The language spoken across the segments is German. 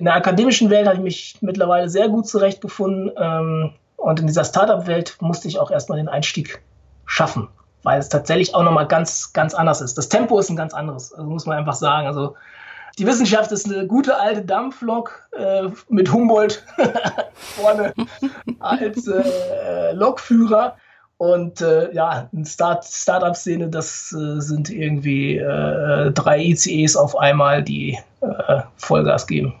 In der akademischen Welt habe ich mich mittlerweile sehr gut zurechtgefunden. Ähm, und in dieser Startup-Welt musste ich auch erstmal den Einstieg schaffen, weil es tatsächlich auch nochmal ganz, ganz anders ist. Das Tempo ist ein ganz anderes, also muss man einfach sagen. Also die Wissenschaft ist eine gute alte Dampflok äh, mit Humboldt vorne als äh, Lokführer. Und äh, ja, eine Start Startup-Szene, das äh, sind irgendwie äh, drei ICEs auf einmal, die äh, Vollgas geben.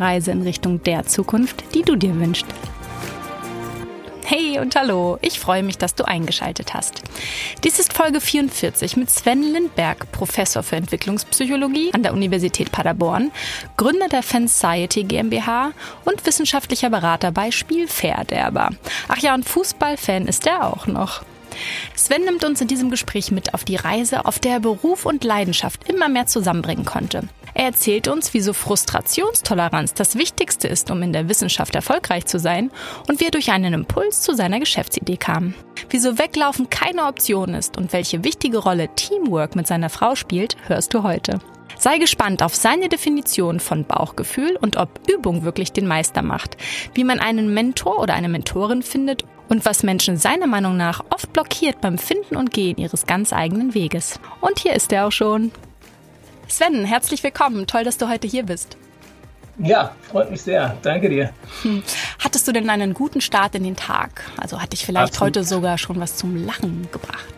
Reise in Richtung der Zukunft, die du dir wünschst. Hey und hallo, ich freue mich, dass du eingeschaltet hast. Dies ist Folge 44 mit Sven Lindberg, Professor für Entwicklungspsychologie an der Universität Paderborn, Gründer der Fansociety GmbH und wissenschaftlicher Berater bei Spielverderber. Ach ja, und Fußballfan ist er auch noch. Sven nimmt uns in diesem Gespräch mit auf die Reise, auf der er Beruf und Leidenschaft immer mehr zusammenbringen konnte. Er erzählt uns, wieso Frustrationstoleranz das Wichtigste ist, um in der Wissenschaft erfolgreich zu sein und wie er durch einen Impuls zu seiner Geschäftsidee kam. Wieso Weglaufen keine Option ist und welche wichtige Rolle Teamwork mit seiner Frau spielt, hörst du heute. Sei gespannt auf seine Definition von Bauchgefühl und ob Übung wirklich den Meister macht, wie man einen Mentor oder eine Mentorin findet und was Menschen seiner Meinung nach oft blockiert beim Finden und Gehen ihres ganz eigenen Weges. Und hier ist er auch schon. Sven, herzlich willkommen. Toll, dass du heute hier bist. Ja, freut mich sehr. Danke dir. Hm. Hattest du denn einen guten Start in den Tag? Also hat dich vielleicht Absolut. heute sogar schon was zum Lachen gebracht?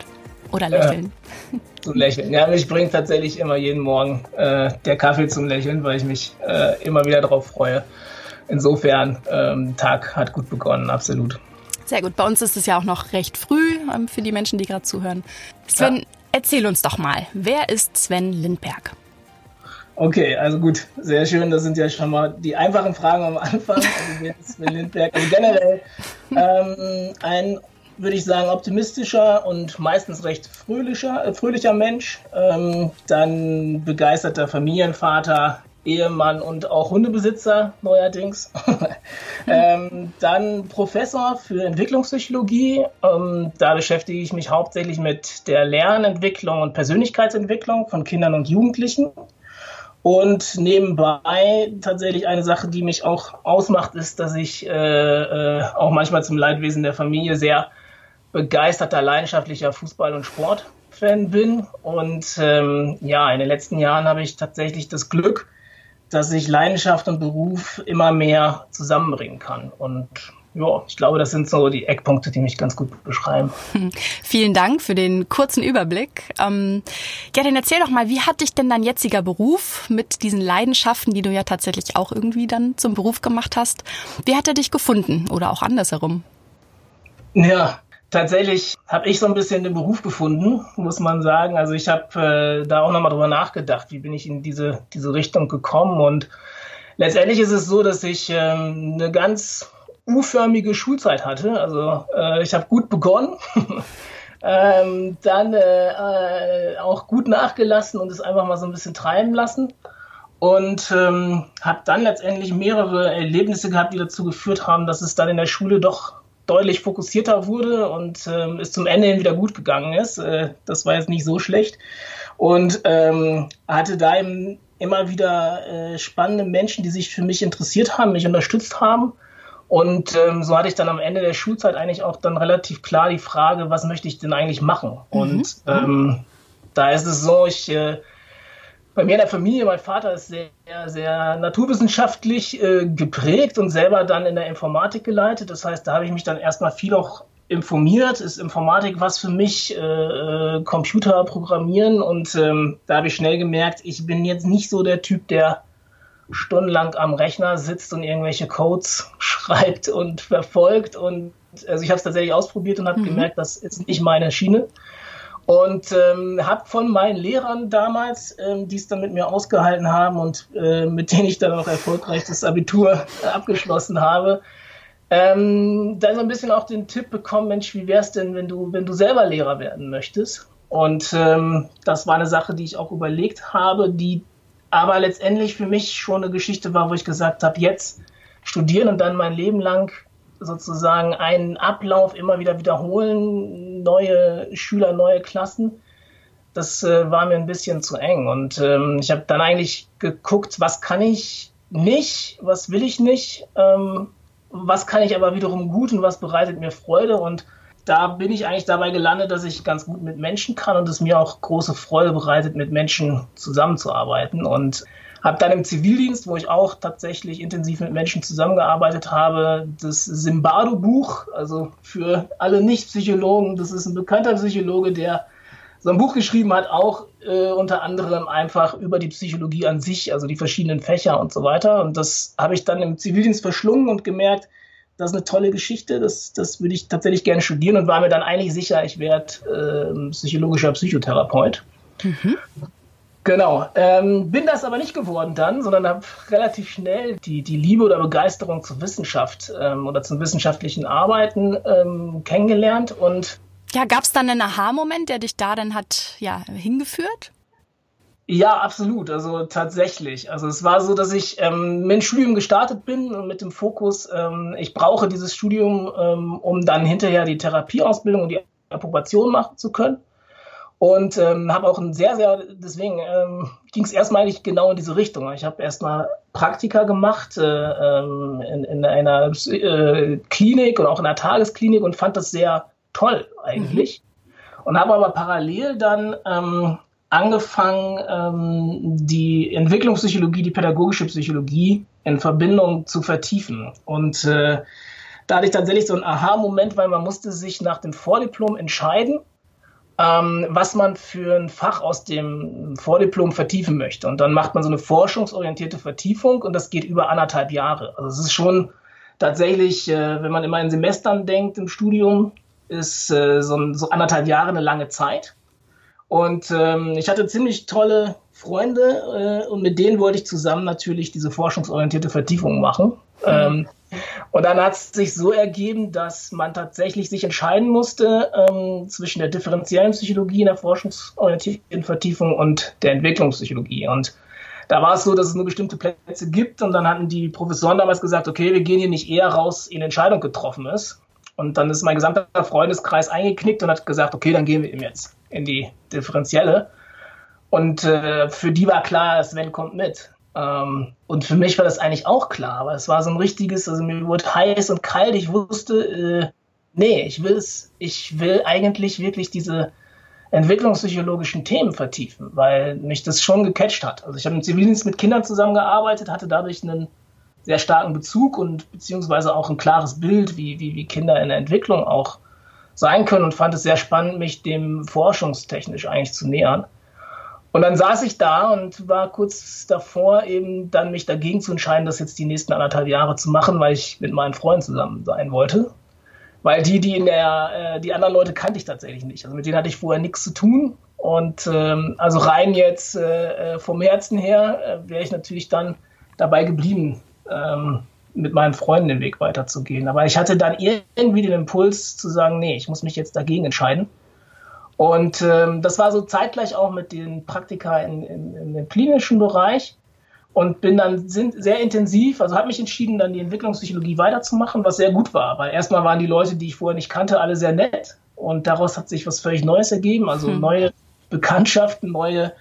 Oder Lächeln? Ja, zum Lächeln. Ja, mich bringt tatsächlich immer jeden Morgen äh, der Kaffee zum Lächeln, weil ich mich äh, immer wieder darauf freue. Insofern, ähm, Tag hat gut begonnen, absolut. Sehr gut. Bei uns ist es ja auch noch recht früh ähm, für die Menschen, die gerade zuhören. Sven, ja. erzähl uns doch mal, wer ist Sven Lindberg? Okay, also gut, sehr schön. Das sind ja schon mal die einfachen Fragen am Anfang. Also ist Sven Lindberg? Also generell ähm, ein, würde ich sagen, optimistischer und meistens recht fröhlicher, äh, fröhlicher Mensch. Ähm, dann begeisterter Familienvater, Ehemann und auch Hundebesitzer neuerdings. ähm, dann Professor für Entwicklungspsychologie. Ähm, da beschäftige ich mich hauptsächlich mit der Lernentwicklung und Persönlichkeitsentwicklung von Kindern und Jugendlichen. Und nebenbei tatsächlich eine Sache, die mich auch ausmacht, ist, dass ich äh, äh, auch manchmal zum Leidwesen der Familie sehr begeisterter, leidenschaftlicher Fußball- und Sportfan bin. Und ähm, ja, in den letzten Jahren habe ich tatsächlich das Glück, dass ich Leidenschaft und Beruf immer mehr zusammenbringen kann. Und ja, ich glaube, das sind so die Eckpunkte, die mich ganz gut beschreiben. Hm. Vielen Dank für den kurzen Überblick. Ähm, ja, dann erzähl doch mal, wie hat dich denn dein jetziger Beruf mit diesen Leidenschaften, die du ja tatsächlich auch irgendwie dann zum Beruf gemacht hast, wie hat er dich gefunden oder auch andersherum? Ja, Tatsächlich habe ich so ein bisschen den Beruf gefunden, muss man sagen. Also ich habe äh, da auch nochmal drüber nachgedacht, wie bin ich in diese, diese Richtung gekommen. Und letztendlich ist es so, dass ich ähm, eine ganz U-förmige Schulzeit hatte. Also äh, ich habe gut begonnen, ähm, dann äh, äh, auch gut nachgelassen und es einfach mal so ein bisschen treiben lassen. Und ähm, habe dann letztendlich mehrere Erlebnisse gehabt, die dazu geführt haben, dass es dann in der Schule doch deutlich fokussierter wurde und ähm, es zum Ende hin wieder gut gegangen ist. Äh, das war jetzt nicht so schlecht. Und ähm, hatte da eben immer wieder äh, spannende Menschen, die sich für mich interessiert haben, mich unterstützt haben. Und ähm, so hatte ich dann am Ende der Schulzeit eigentlich auch dann relativ klar die Frage, was möchte ich denn eigentlich machen? Mhm. Und ähm, da ist es so, ich äh, bei mir in der Familie, mein Vater ist sehr, sehr naturwissenschaftlich äh, geprägt und selber dann in der Informatik geleitet. Das heißt, da habe ich mich dann erstmal viel auch informiert. Ist Informatik was für mich? Äh, äh, Computer programmieren und ähm, da habe ich schnell gemerkt, ich bin jetzt nicht so der Typ, der stundenlang am Rechner sitzt und irgendwelche Codes schreibt und verfolgt. Und also ich habe es tatsächlich ausprobiert und habe mhm. gemerkt, das ist nicht meine Schiene. Und ähm, habe von meinen Lehrern damals, ähm, die es dann mit mir ausgehalten haben und äh, mit denen ich dann auch erfolgreich das Abitur abgeschlossen habe, ähm, dann so ein bisschen auch den Tipp bekommen, Mensch, wie wär's denn, wenn du, wenn du selber Lehrer werden möchtest? Und ähm, das war eine Sache, die ich auch überlegt habe, die aber letztendlich für mich schon eine Geschichte war, wo ich gesagt habe, jetzt studieren und dann mein Leben lang sozusagen einen Ablauf immer wieder wiederholen, neue Schüler, neue Klassen. Das äh, war mir ein bisschen zu eng. Und ähm, ich habe dann eigentlich geguckt, was kann ich nicht, was will ich nicht, ähm, was kann ich aber wiederum gut und was bereitet mir Freude. Und da bin ich eigentlich dabei gelandet, dass ich ganz gut mit Menschen kann und es mir auch große Freude bereitet, mit Menschen zusammenzuarbeiten. Und habe dann im Zivildienst, wo ich auch tatsächlich intensiv mit Menschen zusammengearbeitet habe, das Zimbardo-Buch, also für alle Nicht-Psychologen, das ist ein bekannter Psychologe, der so ein Buch geschrieben hat, auch äh, unter anderem einfach über die Psychologie an sich, also die verschiedenen Fächer und so weiter. Und das habe ich dann im Zivildienst verschlungen und gemerkt, das ist eine tolle Geschichte, das, das würde ich tatsächlich gerne studieren und war mir dann eigentlich sicher, ich werde äh, psychologischer Psychotherapeut. Mhm. Genau, ähm, bin das aber nicht geworden dann, sondern habe relativ schnell die, die Liebe oder Begeisterung zur Wissenschaft ähm, oder zum wissenschaftlichen Arbeiten ähm, kennengelernt und ja, gab es dann einen Aha-Moment, der dich da dann hat ja hingeführt? Ja, absolut. Also tatsächlich. Also es war so, dass ich ähm, mit dem Studium gestartet bin und mit dem Fokus, ähm, ich brauche dieses Studium, ähm, um dann hinterher die Therapieausbildung und die Approbation machen zu können. Und ähm, habe auch ein sehr, sehr, deswegen ähm, ging es erstmal nicht genau in diese Richtung. Ich habe erstmal Praktika gemacht äh, ähm, in, in einer äh, Klinik und auch in einer Tagesklinik und fand das sehr toll eigentlich. Mhm. Und habe aber parallel dann ähm, angefangen, ähm, die Entwicklungspsychologie, die pädagogische Psychologie in Verbindung zu vertiefen. Und äh, da hatte ich tatsächlich so einen Aha-Moment, weil man musste sich nach dem Vordiplom entscheiden, ähm, was man für ein Fach aus dem Vordiplom vertiefen möchte. Und dann macht man so eine forschungsorientierte Vertiefung und das geht über anderthalb Jahre. Also es ist schon tatsächlich, äh, wenn man immer in Semestern denkt im Studium, ist äh, so, so anderthalb Jahre eine lange Zeit. Und ähm, ich hatte ziemlich tolle Freunde äh, und mit denen wollte ich zusammen natürlich diese forschungsorientierte Vertiefung machen. Ähm, und dann hat es sich so ergeben, dass man tatsächlich sich entscheiden musste ähm, zwischen der differenziellen Psychologie in der forschungsorientierten Vertiefung und der Entwicklungspsychologie. Und da war es so, dass es nur bestimmte Plätze gibt und dann hatten die Professoren damals gesagt, okay, wir gehen hier nicht eher raus, in Entscheidung getroffen ist. Und dann ist mein gesamter Freundeskreis eingeknickt und hat gesagt, okay, dann gehen wir ihm jetzt in die differenzielle. Und äh, für die war klar, Sven kommt mit. Ähm, und für mich war das eigentlich auch klar, aber es war so ein richtiges, also mir wurde heiß und kalt. Ich wusste, äh, nee, ich will es, ich will eigentlich wirklich diese entwicklungspsychologischen Themen vertiefen, weil mich das schon gecatcht hat. Also ich habe im Zivildienst mit Kindern zusammengearbeitet, hatte dadurch einen sehr starken Bezug und beziehungsweise auch ein klares Bild, wie, wie, wie Kinder in der Entwicklung auch sein können und fand es sehr spannend, mich dem forschungstechnisch eigentlich zu nähern. Und dann saß ich da und war kurz davor, eben dann mich dagegen zu entscheiden, das jetzt die nächsten anderthalb Jahre zu machen, weil ich mit meinen Freunden zusammen sein wollte. Weil die, die in der, äh, die anderen Leute kannte ich tatsächlich nicht. Also mit denen hatte ich vorher nichts zu tun. Und ähm, also rein jetzt äh, äh vom Herzen her äh, wäre ich natürlich dann dabei geblieben, ähm, mit meinen Freunden den Weg weiterzugehen. Aber ich hatte dann irgendwie den Impuls zu sagen, nee, ich muss mich jetzt dagegen entscheiden. Und ähm, das war so zeitgleich auch mit den Praktika in, in, in dem klinischen Bereich und bin dann sind sehr intensiv, also habe mich entschieden, dann die Entwicklungspsychologie weiterzumachen, was sehr gut war, weil erstmal waren die Leute, die ich vorher nicht kannte, alle sehr nett und daraus hat sich was völlig Neues ergeben, also hm. neue Bekanntschaften, neue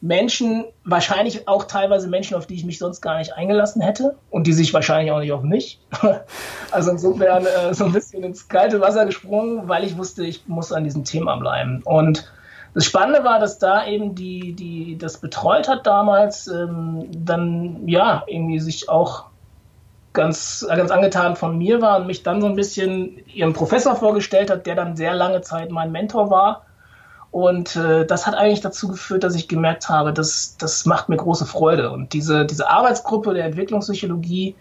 Menschen, wahrscheinlich auch teilweise Menschen, auf die ich mich sonst gar nicht eingelassen hätte und die sich wahrscheinlich auch nicht auf mich. also insofern äh, so ein bisschen ins kalte Wasser gesprungen, weil ich wusste, ich muss an diesem Thema bleiben. Und das Spannende war, dass da eben die, die das betreut hat damals, ähm, dann ja irgendwie sich auch ganz, ganz angetan von mir war und mich dann so ein bisschen ihrem Professor vorgestellt hat, der dann sehr lange Zeit mein Mentor war und äh, das hat eigentlich dazu geführt, dass ich gemerkt habe, dass das macht mir große Freude. Und diese, diese Arbeitsgruppe der Entwicklungspsychologie,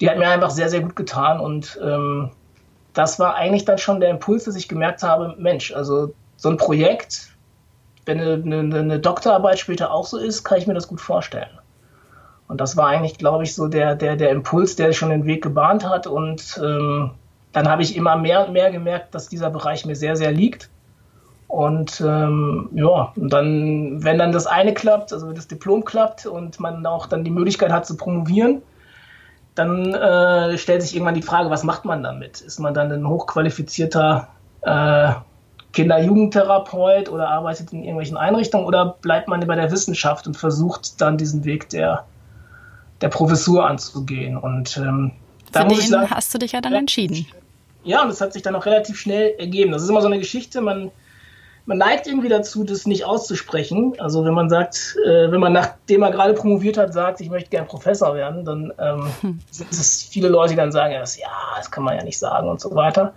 die hat mir einfach sehr, sehr gut getan. Und ähm, das war eigentlich dann schon der Impuls, dass ich gemerkt habe, Mensch, also so ein Projekt, wenn eine, eine, eine, Doktorarbeit später auch so ist, kann ich mir das gut vorstellen. Und das war eigentlich, glaube ich, so der, der, der Impuls, der schon den Weg gebahnt hat. Und ähm, dann habe ich immer mehr und mehr gemerkt, dass dieser Bereich mir sehr, sehr liegt. Und ähm, ja, und dann, wenn dann das eine klappt, also das Diplom klappt und man auch dann die Möglichkeit hat zu promovieren, dann äh, stellt sich irgendwann die Frage, was macht man damit? Ist man dann ein hochqualifizierter äh, Kinder-Jugendtherapeut oder arbeitet in irgendwelchen Einrichtungen oder bleibt man bei der Wissenschaft und versucht dann diesen Weg der, der Professur anzugehen? Und ähm, da muss ich sagen, hast du dich ja dann entschieden. Ja, und das hat sich dann auch relativ schnell ergeben. Das ist immer so eine Geschichte, man man neigt irgendwie dazu, das nicht auszusprechen. Also wenn man sagt, äh, wenn man nachdem er gerade promoviert hat, sagt, ich möchte gern Professor werden, dann ähm, hm. sind es viele Leute, die dann sagen, ja, das, ja, das kann man ja nicht sagen und so weiter.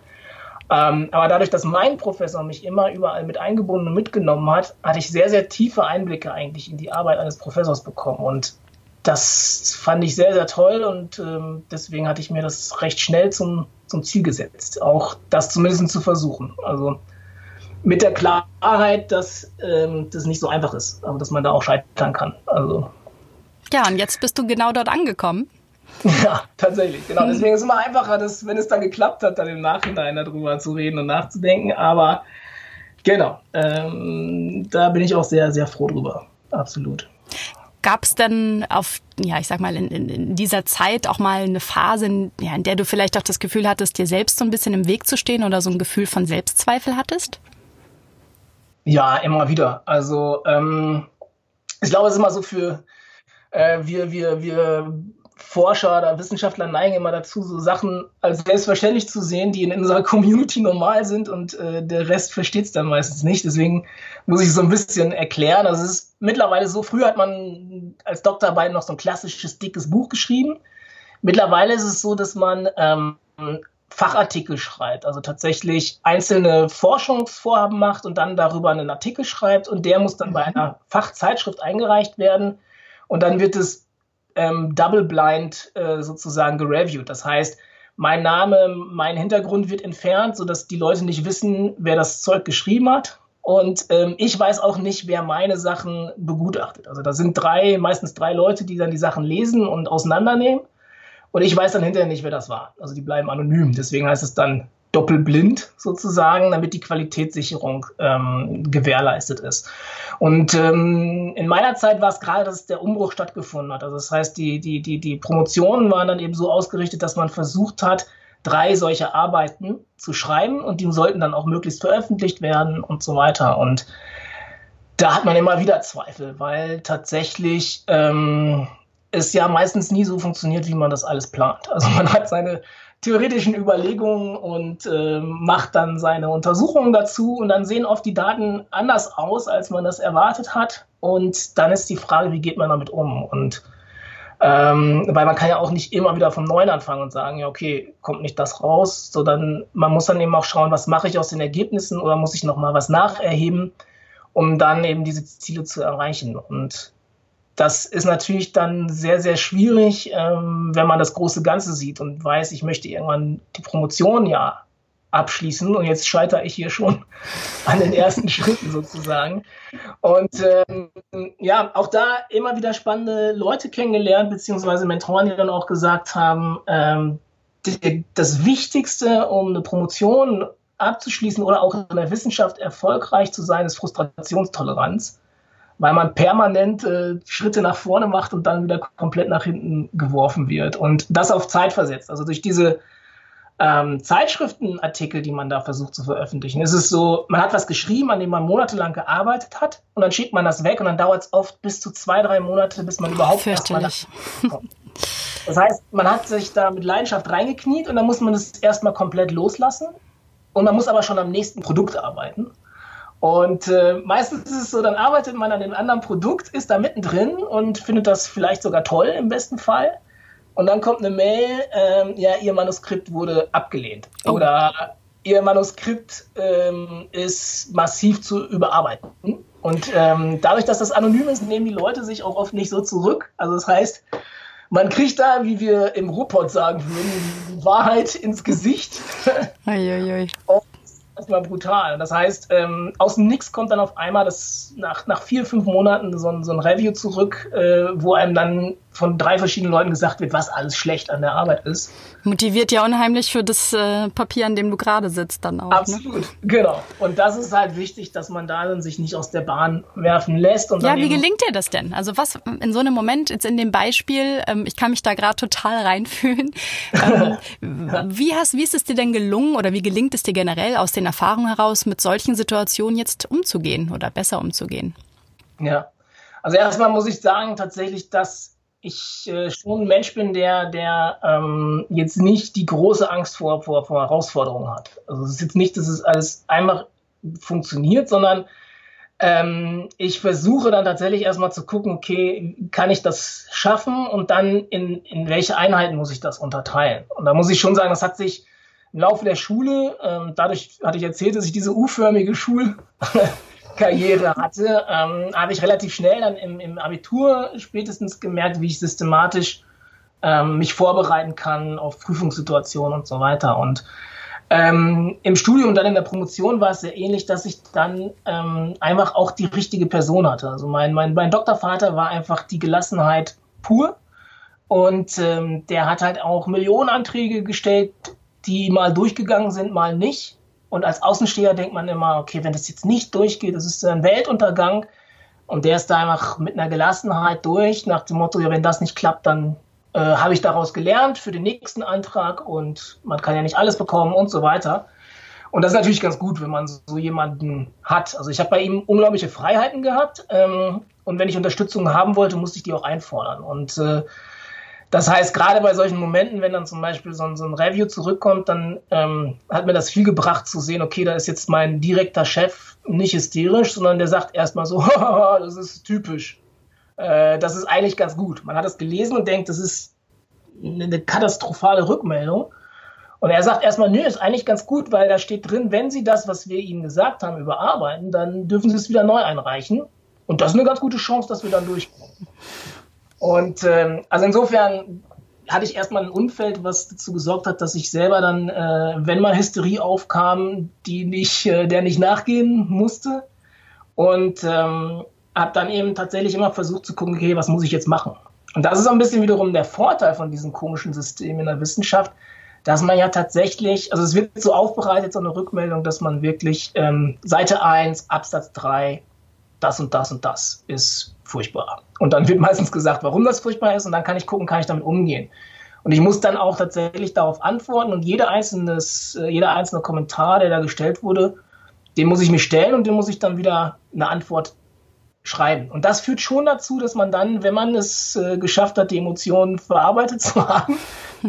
Ähm, aber dadurch, dass mein Professor mich immer überall mit eingebunden und mitgenommen hat, hatte ich sehr, sehr tiefe Einblicke eigentlich in die Arbeit eines Professors bekommen. Und das fand ich sehr, sehr toll und ähm, deswegen hatte ich mir das recht schnell zum, zum Ziel gesetzt, auch das zumindest zu versuchen. Also mit der Klarheit, dass ähm, das nicht so einfach ist, aber dass man da auch scheitern kann. Also. Ja, und jetzt bist du genau dort angekommen. Ja, tatsächlich. Genau. Deswegen ist es immer einfacher, dass, wenn es dann geklappt hat, dann im Nachhinein darüber zu reden und nachzudenken. Aber genau, ähm, da bin ich auch sehr, sehr froh drüber. Absolut. Gab es denn auf, ja, ich sag mal, in, in, dieser Zeit auch mal eine Phase, in, ja, in der du vielleicht auch das Gefühl hattest, dir selbst so ein bisschen im Weg zu stehen oder so ein Gefühl von Selbstzweifel hattest? Ja, immer wieder. Also ähm, ich glaube, es ist immer so für äh, wir, wir, wir Forscher oder Wissenschaftler neigen immer dazu, so Sachen als selbstverständlich zu sehen, die in unserer Community normal sind und äh, der Rest versteht es dann meistens nicht. Deswegen muss ich so ein bisschen erklären. Also es ist mittlerweile so, früher hat man als Doktorarbeit noch so ein klassisches dickes Buch geschrieben. Mittlerweile ist es so, dass man ähm, Fachartikel schreibt, also tatsächlich einzelne Forschungsvorhaben macht und dann darüber einen Artikel schreibt und der muss dann bei mhm. einer Fachzeitschrift eingereicht werden und dann wird es ähm, double blind äh, sozusagen gereviewt. Das heißt, mein Name, mein Hintergrund wird entfernt, sodass die Leute nicht wissen, wer das Zeug geschrieben hat. Und ähm, ich weiß auch nicht, wer meine Sachen begutachtet. Also da sind drei, meistens drei Leute, die dann die Sachen lesen und auseinandernehmen. Und ich weiß dann hinterher nicht, wer das war. Also die bleiben anonym. Deswegen heißt es dann doppelblind sozusagen, damit die Qualitätssicherung ähm, gewährleistet ist. Und ähm, in meiner Zeit war es gerade, dass der Umbruch stattgefunden hat. Also das heißt, die, die, die, die Promotionen waren dann eben so ausgerichtet, dass man versucht hat, drei solche Arbeiten zu schreiben und die sollten dann auch möglichst veröffentlicht werden und so weiter. Und da hat man immer wieder Zweifel, weil tatsächlich ähm, es ja meistens nie so funktioniert, wie man das alles plant. Also man hat seine theoretischen Überlegungen und äh, macht dann seine Untersuchungen dazu und dann sehen oft die Daten anders aus, als man das erwartet hat. Und dann ist die Frage, wie geht man damit um? Und ähm, weil man kann ja auch nicht immer wieder vom Neuen anfangen und sagen, ja, okay, kommt nicht das raus, sondern man muss dann eben auch schauen, was mache ich aus den Ergebnissen oder muss ich nochmal was nacherheben, um dann eben diese Ziele zu erreichen. Und das ist natürlich dann sehr, sehr schwierig, ähm, wenn man das große Ganze sieht und weiß, ich möchte irgendwann die Promotion ja abschließen und jetzt scheitere ich hier schon an den ersten Schritten sozusagen. Und ähm, ja, auch da immer wieder spannende Leute kennengelernt, beziehungsweise Mentoren, die dann auch gesagt haben, ähm, die, das Wichtigste, um eine Promotion abzuschließen oder auch in der Wissenschaft erfolgreich zu sein, ist Frustrationstoleranz weil man permanent äh, Schritte nach vorne macht und dann wieder komplett nach hinten geworfen wird. Und das auf Zeit versetzt. Also durch diese ähm, Zeitschriftenartikel, die man da versucht zu veröffentlichen, ist es so, man hat was geschrieben, an dem man monatelang gearbeitet hat und dann schickt man das weg und dann dauert es oft bis zu zwei, drei Monate, bis man überhaupt erstmal kommt. Das heißt, man hat sich da mit Leidenschaft reingekniet und dann muss man es erstmal komplett loslassen und man muss aber schon am nächsten Produkt arbeiten. Und äh, meistens ist es so, dann arbeitet man an einem anderen Produkt, ist da mittendrin und findet das vielleicht sogar toll im besten Fall. Und dann kommt eine Mail, ähm, ja, Ihr Manuskript wurde abgelehnt. Oh. Oder Ihr Manuskript ähm, ist massiv zu überarbeiten. Und ähm, dadurch, dass das anonym ist, nehmen die Leute sich auch oft nicht so zurück. Also das heißt, man kriegt da, wie wir im Ruhrpott sagen würden, die Wahrheit ins Gesicht. Ui, ui, ui. Und erstmal brutal. Das heißt, ähm, aus dem Nix kommt dann auf einmal das nach, nach vier, fünf Monaten so ein, so ein Review zurück, äh, wo einem dann von drei verschiedenen Leuten gesagt wird, was alles schlecht an der Arbeit ist. Motiviert ja unheimlich für das äh, Papier, an dem du gerade sitzt, dann auch. Ne? Absolut, ne? genau. Und das ist halt wichtig, dass man da dann sich nicht aus der Bahn werfen lässt. Und ja, wie gelingt dir das denn? Also was in so einem Moment, jetzt in dem Beispiel, ähm, ich kann mich da gerade total reinfühlen. Ähm, wie, hast, wie ist es dir denn gelungen oder wie gelingt es dir generell aus den Erfahrungen heraus, mit solchen Situationen jetzt umzugehen oder besser umzugehen? Ja, also erstmal muss ich sagen tatsächlich, dass ich äh, schon ein Mensch bin, der, der ähm, jetzt nicht die große Angst vor, vor, vor Herausforderungen hat. Also es ist jetzt nicht, dass es alles einfach funktioniert, sondern ähm, ich versuche dann tatsächlich erstmal zu gucken, okay, kann ich das schaffen und dann in, in welche Einheiten muss ich das unterteilen? Und da muss ich schon sagen, das hat sich im Laufe der Schule, ähm, dadurch hatte ich erzählt, dass ich diese U-förmige Schul Karriere hatte, ähm, habe ich relativ schnell dann im, im, Abitur spätestens gemerkt, wie ich systematisch ähm, mich vorbereiten kann auf Prüfungssituationen und so weiter. Und ähm, im Studium und dann in der Promotion war es sehr ähnlich, dass ich dann ähm, einfach auch die richtige Person hatte. Also mein, mein, mein Doktorvater war einfach die Gelassenheit pur. Und ähm, der hat halt auch Millionenanträge gestellt, die mal durchgegangen sind, mal nicht. Und als Außensteher denkt man immer, okay, wenn das jetzt nicht durchgeht, das ist ein Weltuntergang. Und der ist da einfach mit einer Gelassenheit durch, nach dem Motto, ja, wenn das nicht klappt, dann äh, habe ich daraus gelernt für den nächsten Antrag und man kann ja nicht alles bekommen und so weiter. Und das ist natürlich ganz gut, wenn man so jemanden hat. Also ich habe bei ihm unglaubliche Freiheiten gehabt ähm, und wenn ich Unterstützung haben wollte, musste ich die auch einfordern. Und äh, das heißt, gerade bei solchen Momenten, wenn dann zum Beispiel so ein, so ein Review zurückkommt, dann ähm, hat mir das viel gebracht zu sehen, okay, da ist jetzt mein direkter Chef nicht hysterisch, sondern der sagt erstmal so, das ist typisch. Äh, das ist eigentlich ganz gut. Man hat es gelesen und denkt, das ist eine katastrophale Rückmeldung. Und er sagt erstmal, nö, ist eigentlich ganz gut, weil da steht drin, wenn Sie das, was wir Ihnen gesagt haben, überarbeiten, dann dürfen Sie es wieder neu einreichen. Und das ist eine ganz gute Chance, dass wir dann durchkommen. Und ähm, also insofern hatte ich erstmal ein Umfeld, was dazu gesorgt hat, dass ich selber dann, äh, wenn mal Hysterie aufkam, die nicht, äh, der nicht nachgehen musste. Und ähm, habe dann eben tatsächlich immer versucht zu gucken, okay, was muss ich jetzt machen? Und das ist auch ein bisschen wiederum der Vorteil von diesem komischen System in der Wissenschaft, dass man ja tatsächlich, also es wird so aufbereitet, so eine Rückmeldung, dass man wirklich ähm, Seite 1, Absatz 3, das und das und das ist furchtbar. Und dann wird meistens gesagt, warum das furchtbar ist und dann kann ich gucken, kann ich damit umgehen. Und ich muss dann auch tatsächlich darauf antworten und jeder einzelne, äh, jeder einzelne Kommentar, der da gestellt wurde, den muss ich mir stellen und den muss ich dann wieder eine Antwort schreiben. Und das führt schon dazu, dass man dann, wenn man es äh, geschafft hat, die Emotionen verarbeitet zu haben,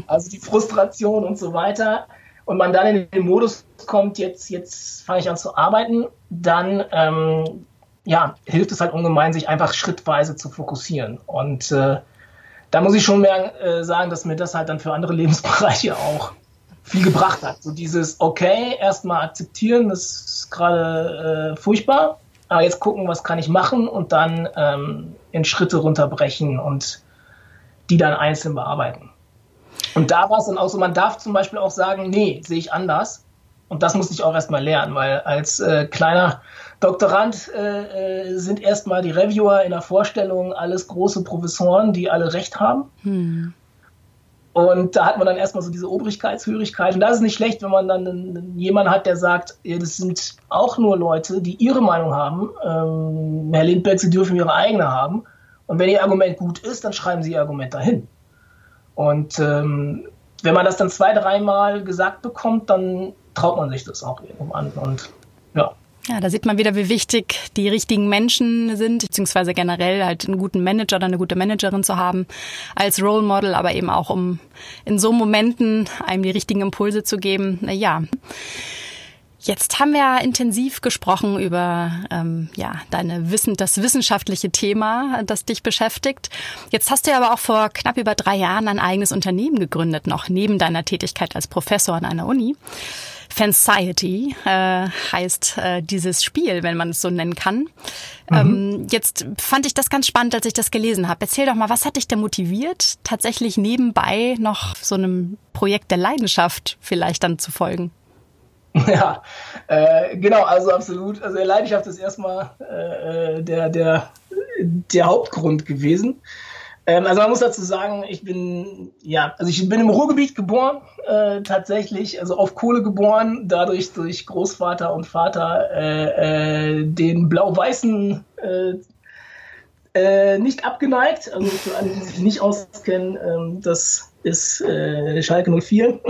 also die Frustration und so weiter, und man dann in den Modus kommt, jetzt, jetzt fange ich an zu arbeiten, dann ähm, ja, hilft es halt ungemein, sich einfach schrittweise zu fokussieren. Und äh, da muss ich schon mehr äh, sagen, dass mir das halt dann für andere Lebensbereiche auch viel gebracht hat. So dieses, okay, erstmal akzeptieren, das ist gerade äh, furchtbar, aber jetzt gucken, was kann ich machen und dann ähm, in Schritte runterbrechen und die dann einzeln bearbeiten. Und da war es dann auch so, man darf zum Beispiel auch sagen, nee, sehe ich anders. Und das musste ich auch erstmal lernen, weil als äh, kleiner Doktorand äh, äh, sind erstmal die Reviewer in der Vorstellung alles große Professoren, die alle Recht haben. Hm. Und da hat man dann erstmal so diese Obrigkeitshörigkeit. Und das ist nicht schlecht, wenn man dann jemanden hat, der sagt, ja, das sind auch nur Leute, die ihre Meinung haben. Ähm, Herr Lindbergh, Sie dürfen Ihre eigene haben. Und wenn Ihr Argument gut ist, dann schreiben Sie Ihr Argument dahin. Und ähm, wenn man das dann zwei, dreimal gesagt bekommt, dann traut man sich das auch irgendwann an. Und ja. Ja, da sieht man wieder, wie wichtig die richtigen Menschen sind, beziehungsweise generell halt einen guten Manager oder eine gute Managerin zu haben als Role Model, aber eben auch um in so Momenten einem die richtigen Impulse zu geben. Ja. Jetzt haben wir intensiv gesprochen über ähm, ja deine Wissen, das wissenschaftliche Thema, das dich beschäftigt. Jetzt hast du ja aber auch vor knapp über drei Jahren ein eigenes Unternehmen gegründet, noch neben deiner Tätigkeit als Professor an einer Uni. Fanciety äh, heißt äh, dieses Spiel, wenn man es so nennen kann. Mhm. Ähm, jetzt fand ich das ganz spannend, als ich das gelesen habe. Erzähl doch mal, was hat dich denn motiviert, tatsächlich nebenbei noch so einem Projekt der Leidenschaft vielleicht dann zu folgen? Ja, äh, genau, also absolut. Also Leidenschaft ist erstmal äh, äh, der, der, der Hauptgrund gewesen. Ähm, also man muss dazu sagen, ich bin, ja, also ich bin im Ruhrgebiet geboren, äh, tatsächlich, also auf Kohle geboren, dadurch durch Großvater und Vater äh, äh, den blau-weißen äh, äh, nicht abgeneigt. Also für alle, die sich nicht auskennen, ähm, das ist äh, Schalke 04,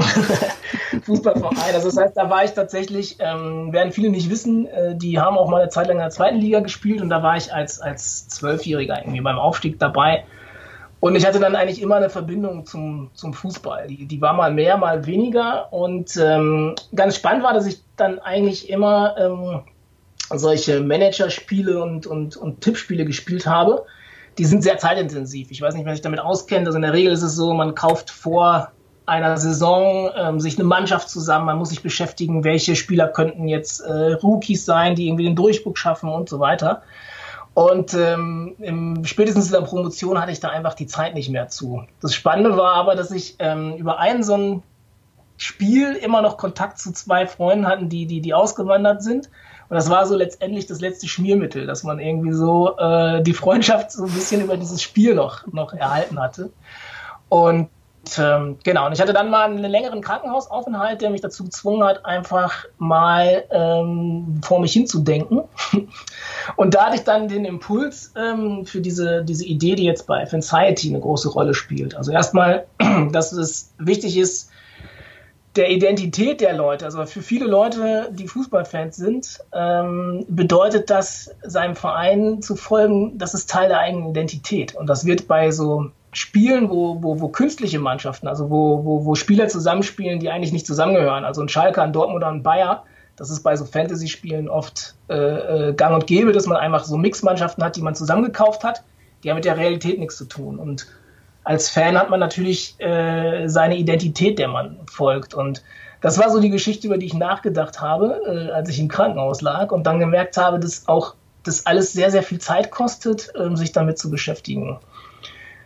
Fußballverein. Also das heißt, da war ich tatsächlich, ähm, werden viele nicht wissen, äh, die haben auch mal eine Zeit lang in der zweiten Liga gespielt und da war ich als, als Zwölfjähriger irgendwie beim Aufstieg dabei. Und ich hatte dann eigentlich immer eine Verbindung zum, zum Fußball. Die, die war mal mehr, mal weniger. Und ähm, ganz spannend war, dass ich dann eigentlich immer ähm, solche Managerspiele und, und, und Tippspiele gespielt habe. Die sind sehr zeitintensiv. Ich weiß nicht, wer sich damit auskennt. Also in der Regel ist es so, man kauft vor einer Saison ähm, sich eine Mannschaft zusammen, man muss sich beschäftigen, welche Spieler könnten jetzt äh, Rookies sein, die irgendwie den Durchbruch schaffen und so weiter. Und ähm, im, spätestens in der Promotion hatte ich da einfach die Zeit nicht mehr zu. Das Spannende war aber, dass ich ähm, über einen so ein Spiel immer noch Kontakt zu zwei Freunden hatten, die, die, die ausgewandert sind. Und das war so letztendlich das letzte Schmiermittel, dass man irgendwie so äh, die Freundschaft so ein bisschen über dieses Spiel noch, noch erhalten hatte. Und ähm, genau, und ich hatte dann mal einen längeren Krankenhausaufenthalt, der mich dazu gezwungen hat, einfach mal ähm, vor mich hinzudenken. Und da hatte ich dann den Impuls ähm, für diese, diese Idee, die jetzt bei Fansiety eine große Rolle spielt. Also erstmal, dass es wichtig ist, der Identität der Leute, also für viele Leute, die Fußballfans sind, ähm, bedeutet das, seinem Verein zu folgen, das ist Teil der eigenen Identität. Und das wird bei so Spielen, wo, wo, wo künstliche Mannschaften, also wo, wo, wo Spieler zusammenspielen, die eigentlich nicht zusammengehören, also ein Schalke, ein Dortmund oder ein Bayer, das ist bei so Fantasy-Spielen oft äh, äh, gang und gäbe, dass man einfach so Mixmannschaften hat, die man zusammengekauft hat, die haben mit der Realität nichts zu tun. Und als Fan hat man natürlich äh, seine Identität, der man folgt. Und das war so die Geschichte, über die ich nachgedacht habe, äh, als ich im Krankenhaus lag und dann gemerkt habe, dass auch das alles sehr, sehr viel Zeit kostet, äh, sich damit zu beschäftigen.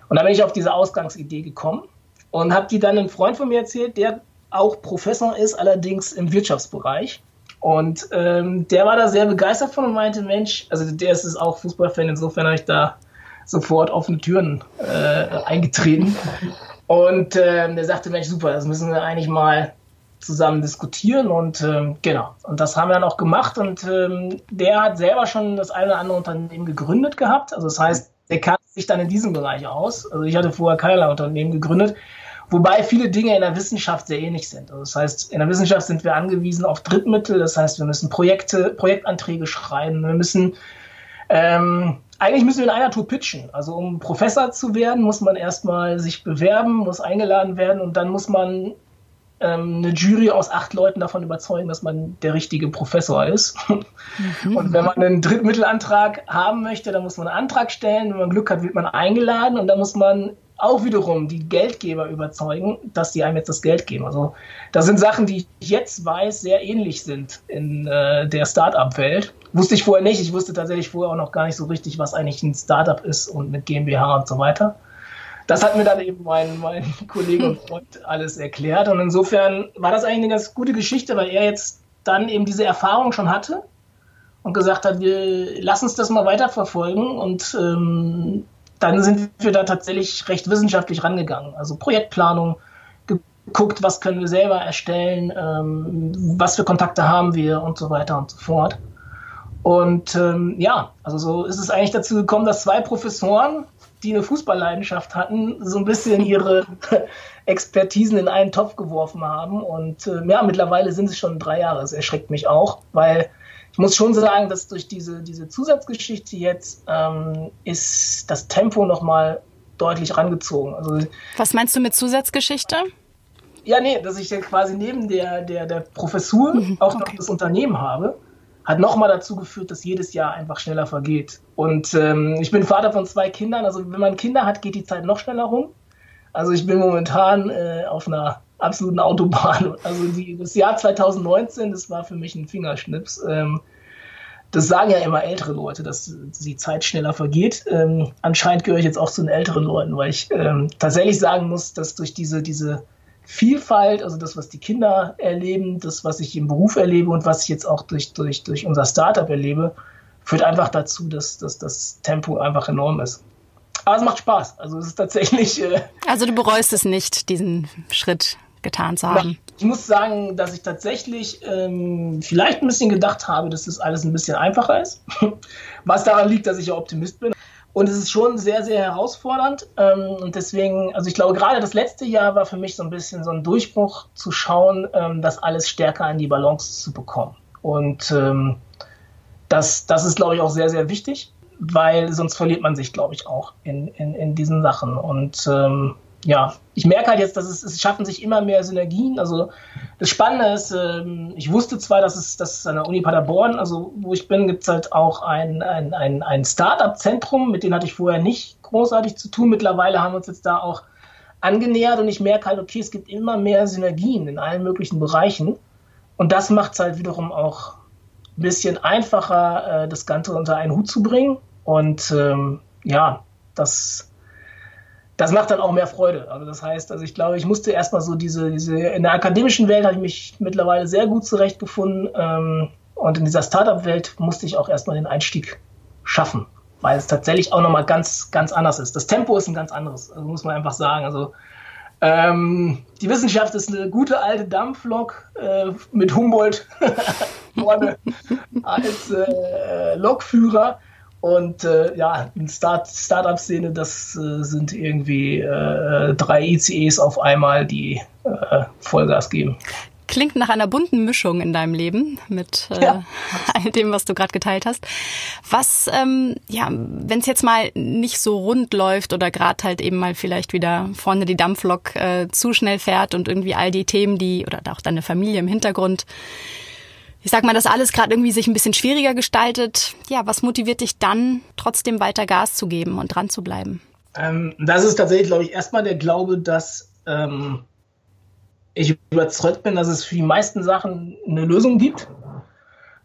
Und da bin ich auf diese Ausgangsidee gekommen und habe die dann einem Freund von mir erzählt, der auch Professor ist, allerdings im Wirtschaftsbereich. Und ähm, der war da sehr begeistert von und meinte, Mensch, also der ist es auch Fußballfan, insofern habe ich da sofort offene Türen äh, eingetreten. Und äh, der sagte, Mensch, super, das müssen wir eigentlich mal zusammen diskutieren und ähm, genau. Und das haben wir dann auch gemacht und ähm, der hat selber schon das eine oder andere Unternehmen gegründet gehabt. Also das heißt, der kannte sich dann in diesem Bereich aus. Also ich hatte vorher keinerlei Unternehmen gegründet, wobei viele Dinge in der Wissenschaft sehr ähnlich sind. Also das heißt, in der Wissenschaft sind wir angewiesen auf Drittmittel. Das heißt, wir müssen Projekte, Projektanträge schreiben. Wir müssen ähm, eigentlich müssen wir in einer Tour pitchen. Also um Professor zu werden, muss man erstmal sich bewerben, muss eingeladen werden und dann muss man ähm, eine Jury aus acht Leuten davon überzeugen, dass man der richtige Professor ist. Mhm. Und wenn man einen Drittmittelantrag haben möchte, dann muss man einen Antrag stellen. Wenn man Glück hat, wird man eingeladen und dann muss man auch wiederum die Geldgeber überzeugen, dass die einem jetzt das Geld geben. Also das sind Sachen, die ich jetzt weiß, sehr ähnlich sind in äh, der Startup-Welt. Wusste ich vorher nicht. Ich wusste tatsächlich vorher auch noch gar nicht so richtig, was eigentlich ein Startup ist und mit GmbH und so weiter das hat mir dann eben mein, mein Kollege und Freund alles erklärt. Und insofern war das eigentlich eine ganz gute Geschichte, weil er jetzt dann eben diese Erfahrung schon hatte und gesagt hat, wir lassen uns das mal weiterverfolgen. Und ähm, dann sind wir da tatsächlich recht wissenschaftlich rangegangen. Also Projektplanung, geguckt, was können wir selber erstellen, ähm, was für Kontakte haben wir und so weiter und so fort. Und ähm, ja, also so ist es eigentlich dazu gekommen, dass zwei Professoren die eine Fußballleidenschaft hatten, so ein bisschen ihre Expertisen in einen Topf geworfen haben. Und äh, ja, mittlerweile sind es schon drei Jahre. Das erschreckt mich auch, weil ich muss schon sagen, dass durch diese, diese Zusatzgeschichte jetzt ähm, ist das Tempo nochmal deutlich rangezogen. Also, Was meinst du mit Zusatzgeschichte? Ja, nee, dass ich ja quasi neben der, der, der Professur mhm, auch noch das Unternehmen habe hat nochmal dazu geführt, dass jedes Jahr einfach schneller vergeht. Und ähm, ich bin Vater von zwei Kindern. Also wenn man Kinder hat, geht die Zeit noch schneller rum. Also ich bin momentan äh, auf einer absoluten Autobahn. Also die, das Jahr 2019, das war für mich ein Fingerschnips. Ähm, das sagen ja immer ältere Leute, dass die Zeit schneller vergeht. Ähm, anscheinend gehöre ich jetzt auch zu den älteren Leuten, weil ich ähm, tatsächlich sagen muss, dass durch diese, diese Vielfalt, also das, was die Kinder erleben, das, was ich im Beruf erlebe und was ich jetzt auch durch, durch, durch unser Startup erlebe, führt einfach dazu, dass, dass das Tempo einfach enorm ist. Aber es macht Spaß. Also es ist tatsächlich. Äh, also du bereust es nicht, diesen Schritt getan zu haben. Ich muss sagen, dass ich tatsächlich ähm, vielleicht ein bisschen gedacht habe, dass das alles ein bisschen einfacher ist. Was daran liegt, dass ich ja Optimist bin. Und es ist schon sehr, sehr herausfordernd. Ähm, und deswegen, also ich glaube, gerade das letzte Jahr war für mich so ein bisschen so ein Durchbruch zu schauen, ähm, das alles stärker in die Balance zu bekommen. Und ähm, das, das ist, glaube ich, auch sehr, sehr wichtig, weil sonst verliert man sich, glaube ich, auch in, in, in diesen Sachen. Und ähm, ja, ich merke halt jetzt, dass es, es schaffen sich immer mehr Synergien. Also das Spannende ist, ähm, ich wusste zwar, dass es dass an der Uni Paderborn, also wo ich bin, gibt es halt auch ein, ein, ein, ein Start-up-Zentrum, mit dem hatte ich vorher nicht großartig zu tun. Mittlerweile haben wir uns jetzt da auch angenähert und ich merke halt, okay, es gibt immer mehr Synergien in allen möglichen Bereichen. Und das macht es halt wiederum auch ein bisschen einfacher, äh, das Ganze unter einen Hut zu bringen. Und ähm, ja, das, das macht dann auch mehr Freude. Also das heißt, also ich glaube, ich musste erstmal so diese, diese, in der akademischen Welt habe ich mich mittlerweile sehr gut zurechtgefunden. Ähm, und in dieser Startup-Welt musste ich auch erstmal den Einstieg schaffen, weil es tatsächlich auch nochmal ganz, ganz anders ist. Das Tempo ist ein ganz anderes, also muss man einfach sagen. Also ähm, die Wissenschaft ist eine gute alte Dampflok äh, mit Humboldt vorne als äh, Lokführer. Und äh, ja, eine Start Startup-Szene, das äh, sind irgendwie äh, drei ICEs auf einmal, die äh, Vollgas geben. Klingt nach einer bunten Mischung in deinem Leben mit äh, ja. all dem, was du gerade geteilt hast. Was, ähm, ja, wenn es jetzt mal nicht so rund läuft oder gerade halt eben mal vielleicht wieder vorne die Dampflok äh, zu schnell fährt und irgendwie all die Themen, die oder auch deine Familie im Hintergrund, ich sag mal, dass alles gerade irgendwie sich ein bisschen schwieriger gestaltet. Ja, was motiviert dich dann, trotzdem weiter Gas zu geben und dran zu bleiben? Ähm, das ist tatsächlich, glaube ich, erstmal der Glaube, dass ähm, ich überzeugt bin, dass es für die meisten Sachen eine Lösung gibt.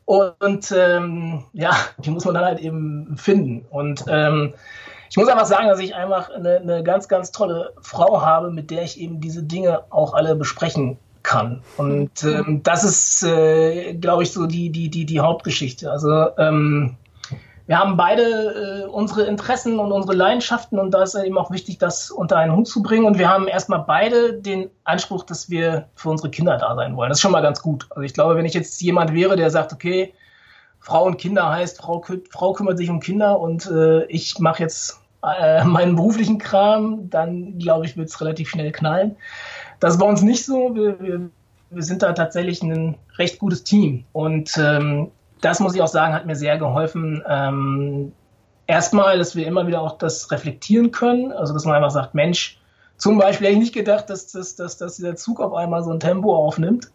Und ähm, ja, die muss man dann halt eben finden. Und ähm, ich muss einfach sagen, dass ich einfach eine, eine, ganz, ganz tolle Frau habe, mit der ich eben diese Dinge auch alle besprechen kann. Und ähm, das ist, äh, glaube ich, so die, die, die, die Hauptgeschichte. Also ähm, wir haben beide äh, unsere Interessen und unsere Leidenschaften und da ist eben auch wichtig, das unter einen Hut zu bringen. Und wir haben erstmal beide den Anspruch, dass wir für unsere Kinder da sein wollen. Das ist schon mal ganz gut. Also ich glaube, wenn ich jetzt jemand wäre, der sagt, okay, Frau und Kinder heißt, Frau, Frau kümmert sich um Kinder und äh, ich mache jetzt äh, meinen beruflichen Kram, dann glaube ich, wird es relativ schnell knallen. Das ist bei uns nicht so. Wir, wir, wir sind da tatsächlich ein recht gutes Team und ähm, das muss ich auch sagen, hat mir sehr geholfen. Ähm, erstmal, dass wir immer wieder auch das reflektieren können. Also, dass man einfach sagt, Mensch, zum Beispiel hätte ich nicht gedacht, dass, dass, dass, dass dieser Zug auf einmal so ein Tempo aufnimmt.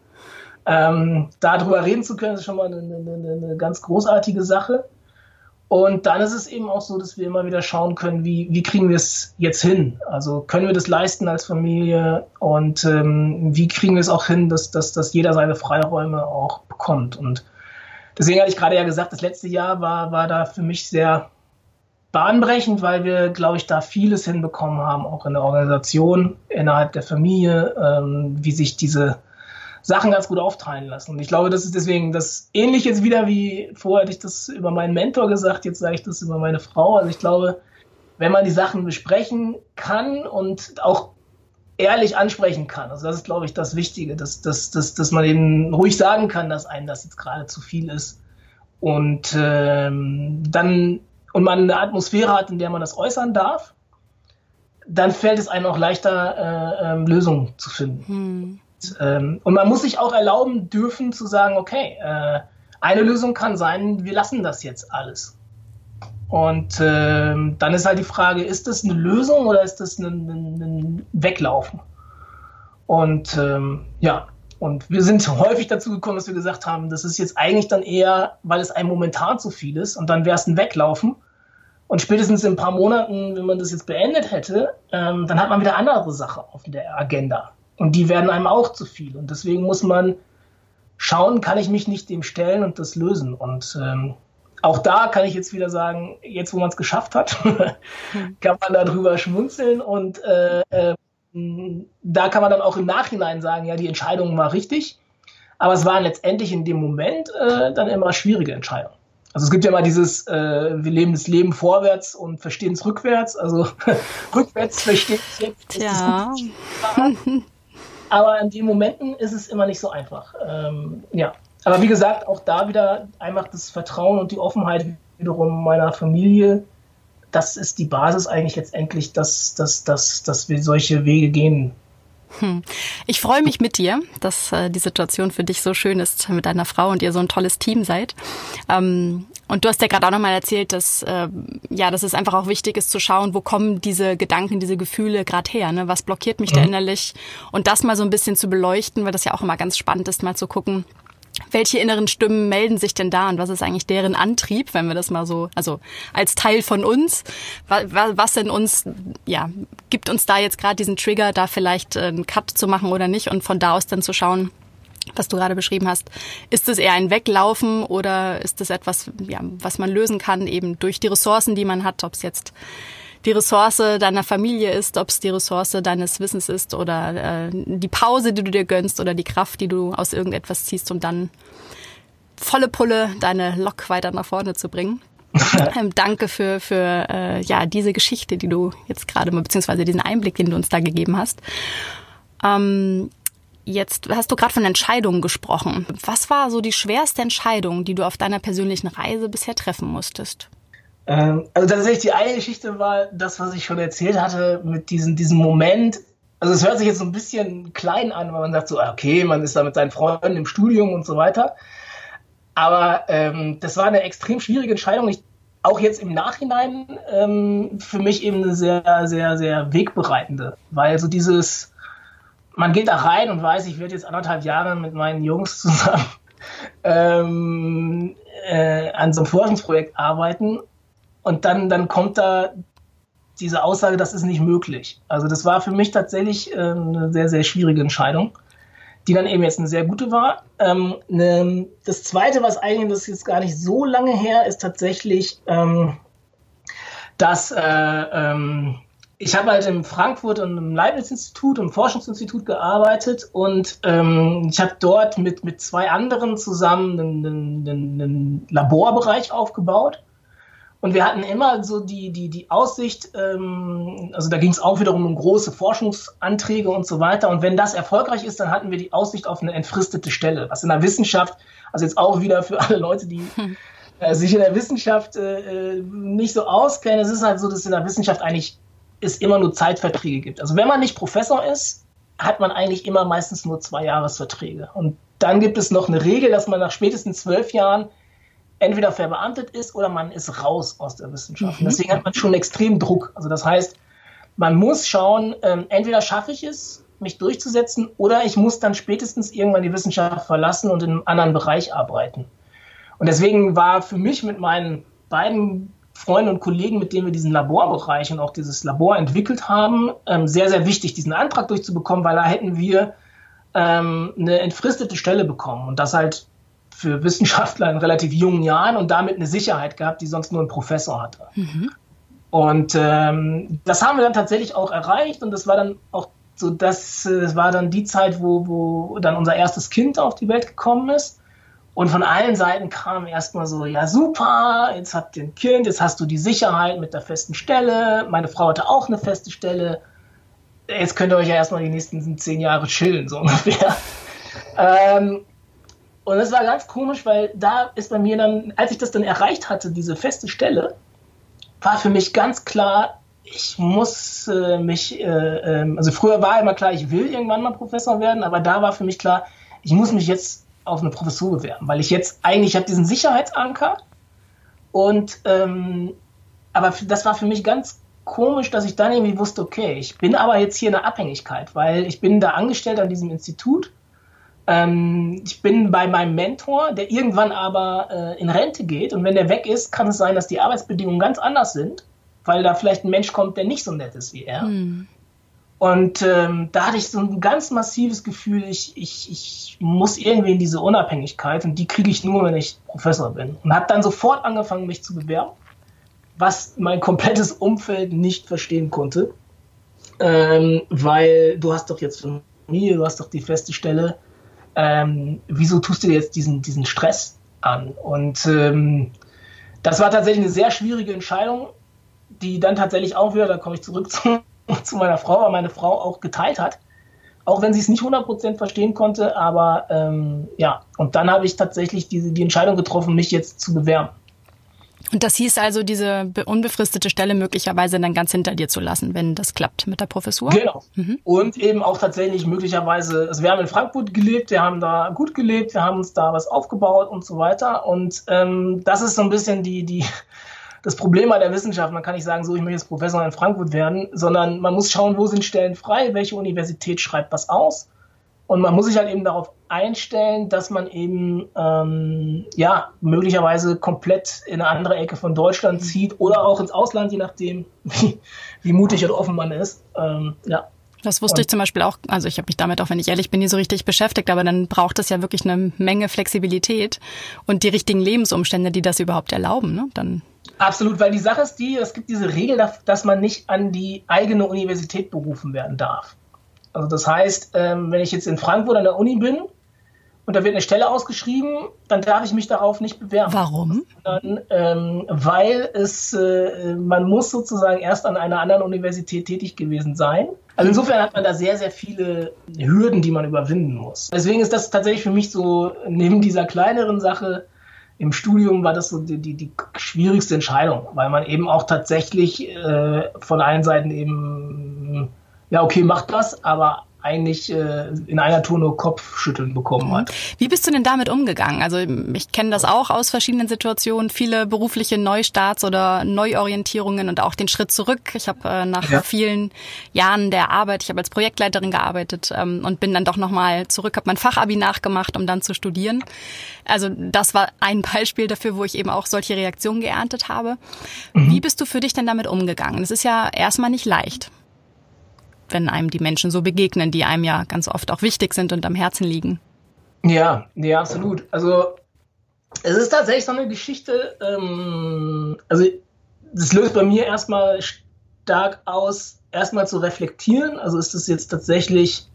Ähm, darüber reden zu können, ist schon mal eine, eine, eine ganz großartige Sache. Und dann ist es eben auch so, dass wir immer wieder schauen können, wie, wie kriegen wir es jetzt hin? Also können wir das leisten als Familie und ähm, wie kriegen wir es auch hin, dass, dass, dass jeder seine Freiräume auch bekommt? Und deswegen hatte ich gerade ja gesagt, das letzte Jahr war, war da für mich sehr bahnbrechend, weil wir, glaube ich, da vieles hinbekommen haben, auch in der Organisation, innerhalb der Familie, ähm, wie sich diese Sachen ganz gut aufteilen lassen. Und ich glaube, das ist deswegen das ähnlich jetzt wieder wie vorher hatte ich das über meinen Mentor gesagt, jetzt sage ich das über meine Frau. Also ich glaube, wenn man die Sachen besprechen kann und auch ehrlich ansprechen kann. Also das ist, glaube ich, das Wichtige, dass, dass, dass, dass man eben ruhig sagen kann, dass einem das jetzt gerade zu viel ist. Und ähm, dann und man eine Atmosphäre hat, in der man das äußern darf, dann fällt es einem auch leichter, äh, äh, Lösungen zu finden. Hm. Ähm, und man muss sich auch erlauben dürfen zu sagen, okay, äh, eine Lösung kann sein, wir lassen das jetzt alles. Und ähm, dann ist halt die Frage, ist das eine Lösung oder ist das ein, ein, ein Weglaufen? Und ähm, ja, und wir sind häufig dazu gekommen, dass wir gesagt haben, das ist jetzt eigentlich dann eher, weil es einem momentan zu viel ist und dann wäre es ein Weglaufen. Und spätestens in ein paar Monaten, wenn man das jetzt beendet hätte, ähm, dann hat man wieder andere Sachen auf der Agenda. Und die werden einem auch zu viel. Und deswegen muss man schauen, kann ich mich nicht dem stellen und das lösen. Und ähm, auch da kann ich jetzt wieder sagen, jetzt wo man es geschafft hat, kann man darüber schmunzeln und äh, äh, da kann man dann auch im Nachhinein sagen, ja, die Entscheidung war richtig. Aber es waren letztendlich in dem Moment äh, dann immer schwierige Entscheidungen. Also es gibt ja immer dieses, äh, wir leben das Leben vorwärts und verstehen es rückwärts. Also rückwärts verstehen es jetzt. Ja. Aber in den Momenten ist es immer nicht so einfach. Ähm, ja. Aber wie gesagt, auch da wieder einfach das Vertrauen und die Offenheit wiederum meiner Familie. Das ist die Basis eigentlich letztendlich, dass, dass, dass, dass wir solche Wege gehen hm. Ich freue mich mit dir, dass äh, die Situation für dich so schön ist mit deiner Frau und ihr so ein tolles Team seid. Ähm, und du hast ja gerade auch nochmal erzählt, dass äh, ja, dass es einfach auch wichtig ist zu schauen, wo kommen diese Gedanken, diese Gefühle gerade her, ne? Was blockiert mich mhm. da innerlich? Und das mal so ein bisschen zu beleuchten, weil das ja auch immer ganz spannend ist, mal zu gucken, welche inneren Stimmen melden sich denn da und was ist eigentlich deren Antrieb, wenn wir das mal so, also als Teil von uns, was in uns, ja, gibt uns da jetzt gerade diesen Trigger, da vielleicht äh, einen Cut zu machen oder nicht und von da aus dann zu schauen, was du gerade beschrieben hast, ist es eher ein Weglaufen oder ist es etwas, ja, was man lösen kann, eben durch die Ressourcen, die man hat, ob es jetzt die Ressource deiner Familie ist, ob es die Ressource deines Wissens ist oder äh, die Pause, die du dir gönnst oder die Kraft, die du aus irgendetwas ziehst, um dann volle Pulle deine Lok weiter nach vorne zu bringen. ähm, danke für, für äh, ja, diese Geschichte, die du jetzt gerade mal, beziehungsweise diesen Einblick, den du uns da gegeben hast. Ähm, jetzt hast du gerade von Entscheidungen gesprochen. Was war so die schwerste Entscheidung, die du auf deiner persönlichen Reise bisher treffen musstest? Ähm, also tatsächlich die eine Geschichte war das, was ich schon erzählt hatte, mit diesem, diesem Moment. Also es hört sich jetzt so ein bisschen klein an, weil man sagt so, ah, okay, man ist da mit seinen Freunden im Studium und so weiter. Aber ähm, das war eine extrem schwierige Entscheidung. Ich, auch jetzt im Nachhinein ähm, für mich eben eine sehr, sehr, sehr wegbereitende. Weil so dieses, man geht da rein und weiß, ich werde jetzt anderthalb Jahre mit meinen Jungs zusammen ähm, äh, an so einem Forschungsprojekt arbeiten und dann, dann kommt da diese Aussage, das ist nicht möglich. Also das war für mich tatsächlich äh, eine sehr, sehr schwierige Entscheidung, die dann eben jetzt eine sehr gute war. Ähm, ne, das Zweite, was eigentlich das ist jetzt gar nicht so lange her, ist tatsächlich, ähm, dass äh, ähm, ich habe halt in Frankfurt und im Leibniz-Institut und Forschungsinstitut gearbeitet und ähm, ich habe dort mit, mit zwei anderen zusammen einen, einen, einen Laborbereich aufgebaut. Und wir hatten immer so die, die, die Aussicht, ähm, also da ging es auch wiederum um große Forschungsanträge und so weiter. Und wenn das erfolgreich ist, dann hatten wir die Aussicht auf eine entfristete Stelle, was in der Wissenschaft, also jetzt auch wieder für alle Leute, die hm. äh, sich in der Wissenschaft äh, nicht so auskennen, es ist halt so, dass in der Wissenschaft eigentlich es immer nur Zeitverträge gibt. Also wenn man nicht Professor ist, hat man eigentlich immer meistens nur zwei Jahresverträge. Und dann gibt es noch eine Regel, dass man nach spätestens zwölf Jahren entweder verbeamtet ist oder man ist raus aus der Wissenschaft. Mhm. Deswegen hat man schon extrem Druck. Also das heißt, man muss schauen, ähm, entweder schaffe ich es, mich durchzusetzen, oder ich muss dann spätestens irgendwann die Wissenschaft verlassen und in einem anderen Bereich arbeiten. Und deswegen war für mich mit meinen beiden Freunden und Kollegen, mit denen wir diesen Laborbereich und auch dieses Labor entwickelt haben, ähm, sehr, sehr wichtig, diesen Antrag durchzubekommen, weil da hätten wir ähm, eine entfristete Stelle bekommen und das halt für Wissenschaftler in relativ jungen Jahren und damit eine Sicherheit gehabt, die sonst nur ein Professor hatte. Mhm. Und ähm, das haben wir dann tatsächlich auch erreicht und das war dann auch so, das, das war dann die Zeit, wo, wo dann unser erstes Kind auf die Welt gekommen ist. Und von allen Seiten kam erstmal so, ja super, jetzt habt ihr ein Kind, jetzt hast du die Sicherheit mit der festen Stelle. Meine Frau hatte auch eine feste Stelle. Jetzt könnt ihr euch ja erstmal die nächsten zehn Jahre chillen, so ungefähr. ähm, und das war ganz komisch, weil da ist bei mir dann, als ich das dann erreicht hatte, diese feste Stelle, war für mich ganz klar, ich muss äh, mich, äh, äh, also früher war immer klar, ich will irgendwann mal Professor werden, aber da war für mich klar, ich muss mich jetzt auf eine Professur bewerben, weil ich jetzt eigentlich habe diesen Sicherheitsanker und ähm, aber das war für mich ganz komisch, dass ich dann irgendwie wusste, okay, ich bin aber jetzt hier in der Abhängigkeit, weil ich bin da angestellt an diesem Institut ähm, ich bin bei meinem Mentor, der irgendwann aber äh, in Rente geht. Und wenn der weg ist, kann es sein, dass die Arbeitsbedingungen ganz anders sind, weil da vielleicht ein Mensch kommt, der nicht so nett ist wie er. Hm. Und ähm, da hatte ich so ein ganz massives Gefühl, ich, ich, ich muss irgendwie in diese Unabhängigkeit und die kriege ich nur, wenn ich Professor bin. Und habe dann sofort angefangen, mich zu bewerben, was mein komplettes Umfeld nicht verstehen konnte. ähm, weil du hast doch jetzt Familie, du hast doch die feste Stelle. Ähm, wieso tust du dir jetzt diesen, diesen Stress an? Und ähm, das war tatsächlich eine sehr schwierige Entscheidung, die dann tatsächlich auch wieder, da komme ich zurück zu, zu meiner Frau, weil meine Frau auch geteilt hat. Auch wenn sie es nicht 100% verstehen konnte, aber ähm, ja, und dann habe ich tatsächlich diese, die Entscheidung getroffen, mich jetzt zu bewerben. Und das hieß also, diese unbefristete Stelle möglicherweise dann ganz hinter dir zu lassen, wenn das klappt mit der Professur? Genau. Mhm. Und eben auch tatsächlich möglicherweise, also wir haben in Frankfurt gelebt, wir haben da gut gelebt, wir haben uns da was aufgebaut und so weiter. Und ähm, das ist so ein bisschen die, die, das Problem bei der Wissenschaft. Man kann nicht sagen, so, ich möchte jetzt Professor in Frankfurt werden, sondern man muss schauen, wo sind Stellen frei, welche Universität schreibt was aus und man muss sich halt eben darauf einstellen, dass man eben ähm, ja möglicherweise komplett in eine andere Ecke von Deutschland zieht oder auch ins Ausland, je nachdem, wie, wie mutig und offen man ist. Ähm, ja. Das wusste und, ich zum Beispiel auch, also ich habe mich damit auch, wenn ich ehrlich bin, nie so richtig beschäftigt, aber dann braucht es ja wirklich eine Menge Flexibilität und die richtigen Lebensumstände, die das überhaupt erlauben. Ne? Dann Absolut, weil die Sache ist die, es gibt diese Regel, dass man nicht an die eigene Universität berufen werden darf. Also das heißt, ähm, wenn ich jetzt in Frankfurt an der Uni bin und da wird eine Stelle ausgeschrieben, dann darf ich mich darauf nicht bewerben. Warum? Dann, ähm, weil es, äh, man muss sozusagen erst an einer anderen Universität tätig gewesen sein. Also insofern hat man da sehr, sehr viele Hürden, die man überwinden muss. Deswegen ist das tatsächlich für mich so, neben dieser kleineren Sache, im Studium war das so die, die, die schwierigste Entscheidung, weil man eben auch tatsächlich äh, von allen Seiten eben ja, okay, macht das, aber eigentlich äh, in einer Tour nur Kopfschütteln bekommen hat. Wie bist du denn damit umgegangen? Also ich kenne das auch aus verschiedenen Situationen, viele berufliche Neustarts oder Neuorientierungen und auch den Schritt zurück. Ich habe äh, nach ja. vielen Jahren der Arbeit, ich habe als Projektleiterin gearbeitet ähm, und bin dann doch nochmal zurück, habe mein Fachabi nachgemacht, um dann zu studieren. Also das war ein Beispiel dafür, wo ich eben auch solche Reaktionen geerntet habe. Mhm. Wie bist du für dich denn damit umgegangen? Es ist ja erstmal nicht leicht wenn einem die Menschen so begegnen, die einem ja ganz oft auch wichtig sind und am Herzen liegen. Ja, ja, absolut. Also es ist tatsächlich so eine Geschichte, ähm, also das löst bei mir erstmal stark aus, erstmal zu reflektieren. Also ist das jetzt tatsächlich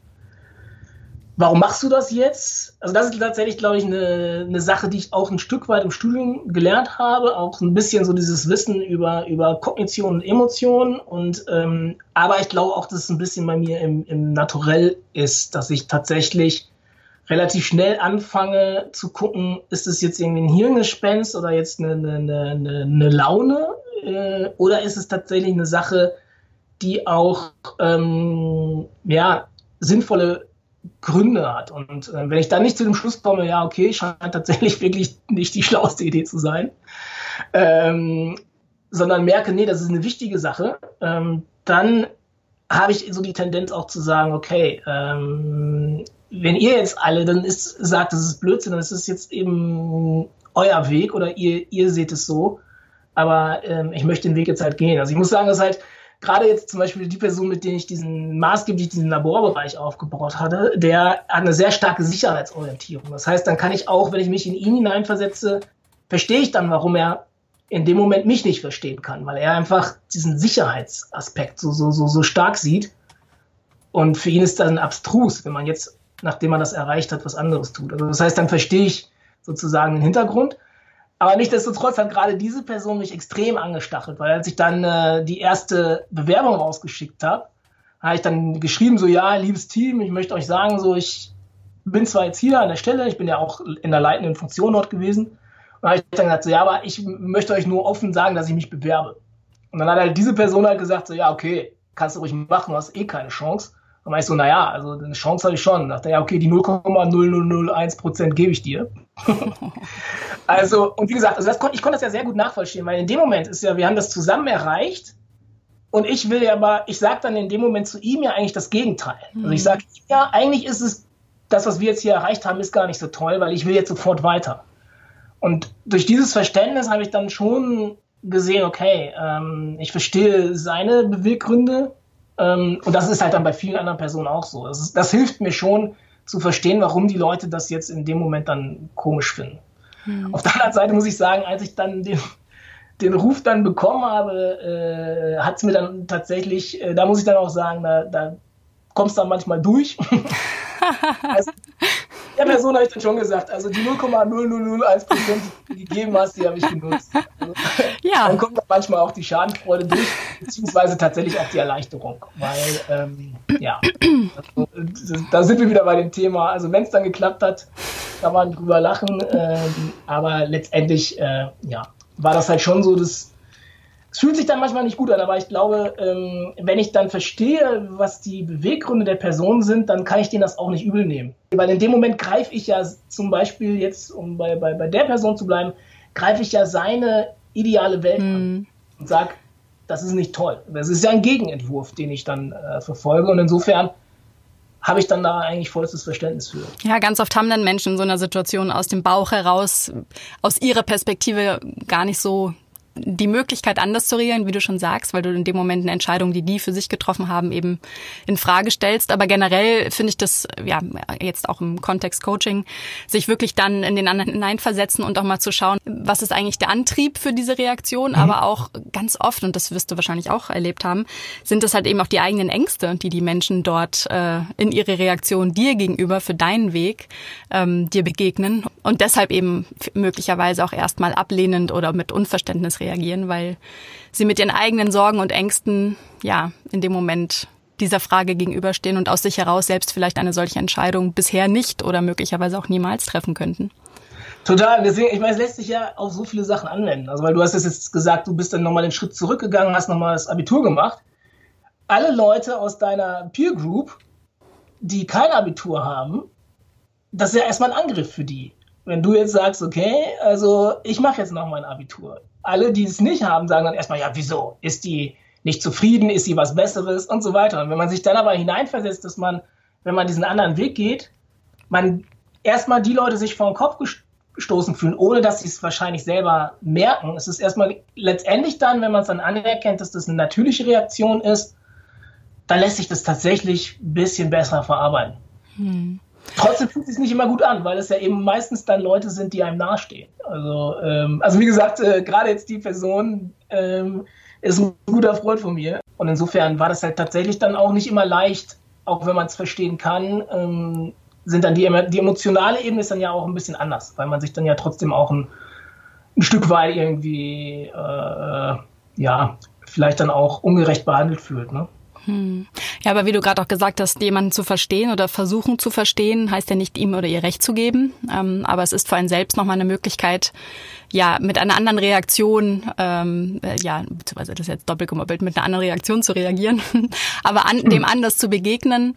Warum machst du das jetzt? Also das ist tatsächlich, glaube ich, eine, eine Sache, die ich auch ein Stück weit im Studium gelernt habe, auch ein bisschen so dieses Wissen über, über Kognition und Emotionen. Und ähm, aber ich glaube auch, dass es ein bisschen bei mir im, im Naturell ist, dass ich tatsächlich relativ schnell anfange zu gucken, ist es jetzt irgendwie ein Hirngespenst oder jetzt eine, eine, eine, eine Laune äh, oder ist es tatsächlich eine Sache, die auch ähm, ja, sinnvolle Gründe hat. Und äh, wenn ich dann nicht zu dem Schluss komme, ja, okay, scheint tatsächlich wirklich nicht die schlauste Idee zu sein, ähm, sondern merke, nee, das ist eine wichtige Sache, ähm, dann habe ich so die Tendenz auch zu sagen, okay, ähm, wenn ihr jetzt alle dann ist, sagt, das ist Blödsinn, dann ist es jetzt eben euer Weg oder ihr, ihr seht es so, aber ähm, ich möchte den Weg jetzt halt gehen. Also ich muss sagen, dass halt gerade jetzt zum Beispiel die Person, mit der ich diesen maßgeblich diesen Laborbereich aufgebaut hatte, der hat eine sehr starke Sicherheitsorientierung. Das heißt, dann kann ich auch, wenn ich mich in ihn hineinversetze, verstehe ich dann, warum er in dem Moment mich nicht verstehen kann, weil er einfach diesen Sicherheitsaspekt so, so, so, so stark sieht. Und für ihn ist dann abstrus, wenn man jetzt, nachdem man das erreicht hat, was anderes tut. Also das heißt, dann verstehe ich sozusagen den Hintergrund. Aber nichtsdestotrotz hat gerade diese Person mich extrem angestachelt, weil als ich dann äh, die erste Bewerbung rausgeschickt habe, habe ich dann geschrieben, so ja, liebes Team, ich möchte euch sagen, so ich bin zwar jetzt hier an der Stelle, ich bin ja auch in der leitenden Funktion dort gewesen, und habe ich dann gesagt, so ja, aber ich möchte euch nur offen sagen, dass ich mich bewerbe. Und dann hat halt diese Person halt gesagt, so ja, okay, kannst du ruhig machen, du hast eh keine Chance. Und dann war ich so, naja, also eine Chance habe ich schon. Und dachte, ja, okay, die 0,0001 Prozent gebe ich dir. also, und wie gesagt, also das ich konnte das ja sehr gut nachvollziehen, weil in dem Moment ist ja, wir haben das zusammen erreicht. Und ich will ja aber, ich sage dann in dem Moment zu ihm ja eigentlich das Gegenteil. Also ich mhm. sage, ja, eigentlich ist es, das, was wir jetzt hier erreicht haben, ist gar nicht so toll, weil ich will jetzt sofort weiter. Und durch dieses Verständnis habe ich dann schon gesehen, okay, ähm, ich verstehe seine Beweggründe, ähm, und das ist halt dann bei vielen anderen Personen auch so. Das, ist, das, hilft mir schon zu verstehen, warum die Leute das jetzt in dem Moment dann komisch finden. Hm. Auf der anderen Seite muss ich sagen, als ich dann den, den Ruf dann bekommen habe, äh, hat es mir dann tatsächlich, äh, da muss ich dann auch sagen, da, da kommst du dann manchmal durch. also, der Person habe ich dann schon gesagt, also die 0,0001 Prozent, die du gegeben hast, die habe ich genutzt. Also, ja. Dann kommt da manchmal auch die Schadenfreude durch, beziehungsweise tatsächlich auch die Erleichterung, weil, ähm, ja, also, da sind wir wieder bei dem Thema. Also wenn es dann geklappt hat, kann man drüber lachen, ähm, aber letztendlich, äh, ja, war das halt schon so, dass es fühlt sich dann manchmal nicht gut an, aber ich glaube, ähm, wenn ich dann verstehe, was die Beweggründe der Person sind, dann kann ich denen das auch nicht übel nehmen. Weil in dem Moment greife ich ja zum Beispiel jetzt, um bei, bei, bei der Person zu bleiben, greife ich ja seine ideale Welt mhm. an und sage, das ist nicht toll. Das ist ja ein Gegenentwurf, den ich dann äh, verfolge. Und insofern habe ich dann da eigentlich vollstes Verständnis für. Ja, ganz oft haben dann Menschen in so einer Situation aus dem Bauch heraus, aus ihrer Perspektive gar nicht so die Möglichkeit, anders zu reagieren, wie du schon sagst, weil du in dem Moment eine Entscheidung, die die für sich getroffen haben, eben in Frage stellst. Aber generell finde ich das, ja, jetzt auch im Kontext Coaching, sich wirklich dann in den anderen hineinversetzen und auch mal zu schauen, was ist eigentlich der Antrieb für diese Reaktion. Mhm. Aber auch ganz oft, und das wirst du wahrscheinlich auch erlebt haben, sind es halt eben auch die eigenen Ängste, die die Menschen dort äh, in ihre Reaktion dir gegenüber für deinen Weg ähm, dir begegnen und deshalb eben möglicherweise auch erstmal ablehnend oder mit Unverständnis reagieren, weil sie mit ihren eigenen Sorgen und Ängsten ja in dem Moment dieser Frage gegenüberstehen und aus sich heraus selbst vielleicht eine solche Entscheidung bisher nicht oder möglicherweise auch niemals treffen könnten. Total. Deswegen, ich meine, es lässt sich ja auf so viele Sachen anwenden. Also, weil du hast jetzt gesagt, du bist dann nochmal den Schritt zurückgegangen, hast nochmal das Abitur gemacht. Alle Leute aus deiner Peer Group, die kein Abitur haben, das ist ja erstmal ein Angriff für die. Wenn du jetzt sagst, okay, also ich mache jetzt noch mein Abitur. Alle, die es nicht haben, sagen dann erstmal, ja, wieso? Ist die nicht zufrieden? Ist sie was Besseres? Und so weiter. Und wenn man sich dann aber hineinversetzt, dass man, wenn man diesen anderen Weg geht, man erstmal die Leute sich vor den Kopf gestoßen fühlen, ohne dass sie es wahrscheinlich selber merken. Es ist erstmal letztendlich dann, wenn man es dann anerkennt, dass das eine natürliche Reaktion ist, dann lässt sich das tatsächlich ein bisschen besser verarbeiten. Hm. Trotzdem fühlt es sich nicht immer gut an, weil es ja eben meistens dann Leute sind, die einem nahestehen. Also, ähm, also wie gesagt, äh, gerade jetzt die Person ähm, ist ein guter Freund von mir. Und insofern war das halt tatsächlich dann auch nicht immer leicht, auch wenn man es verstehen kann, ähm, sind dann die, die emotionale Ebene ist dann ja auch ein bisschen anders, weil man sich dann ja trotzdem auch ein, ein Stück weit irgendwie, äh, ja, vielleicht dann auch ungerecht behandelt fühlt. Ne? Hm. Ja, aber wie du gerade auch gesagt hast, jemanden zu verstehen oder versuchen zu verstehen, heißt ja nicht ihm oder ihr Recht zu geben. Ähm, aber es ist für einen selbst nochmal eine Möglichkeit, ja, mit einer anderen Reaktion, ähm, äh, ja, beziehungsweise das ist jetzt doppelt gemoppelt, mit einer anderen Reaktion zu reagieren, aber an, dem anders zu begegnen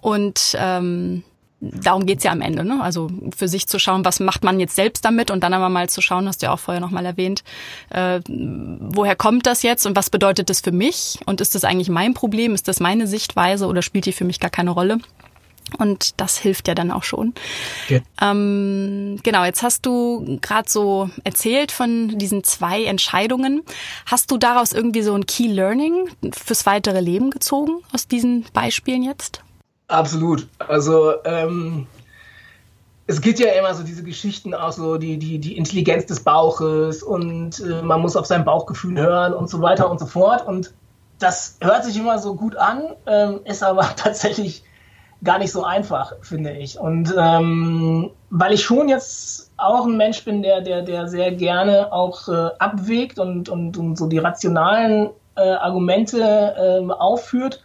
und ähm, darum geht's ja am Ende, ne? Also für sich zu schauen, was macht man jetzt selbst damit und dann aber mal zu schauen, hast du ja auch vorher nochmal erwähnt, äh, woher kommt das jetzt und was bedeutet das für mich? Und ist das eigentlich mein Problem? Ist das meine Sichtweise oder spielt die für mich gar keine Rolle? Und das hilft ja dann auch schon. Okay. Ähm, genau, jetzt hast du gerade so erzählt von diesen zwei Entscheidungen. Hast du daraus irgendwie so ein Key Learning fürs weitere Leben gezogen aus diesen Beispielen jetzt? Absolut. Also ähm, es gibt ja immer so diese Geschichten auch so die, die, die Intelligenz des Bauches und äh, man muss auf sein Bauchgefühl hören und so weiter und so fort. Und das hört sich immer so gut an, ähm, ist aber tatsächlich gar nicht so einfach, finde ich. Und ähm, weil ich schon jetzt auch ein Mensch bin, der, der, der sehr gerne auch äh, abwägt und, und, und so die rationalen äh, Argumente äh, aufführt,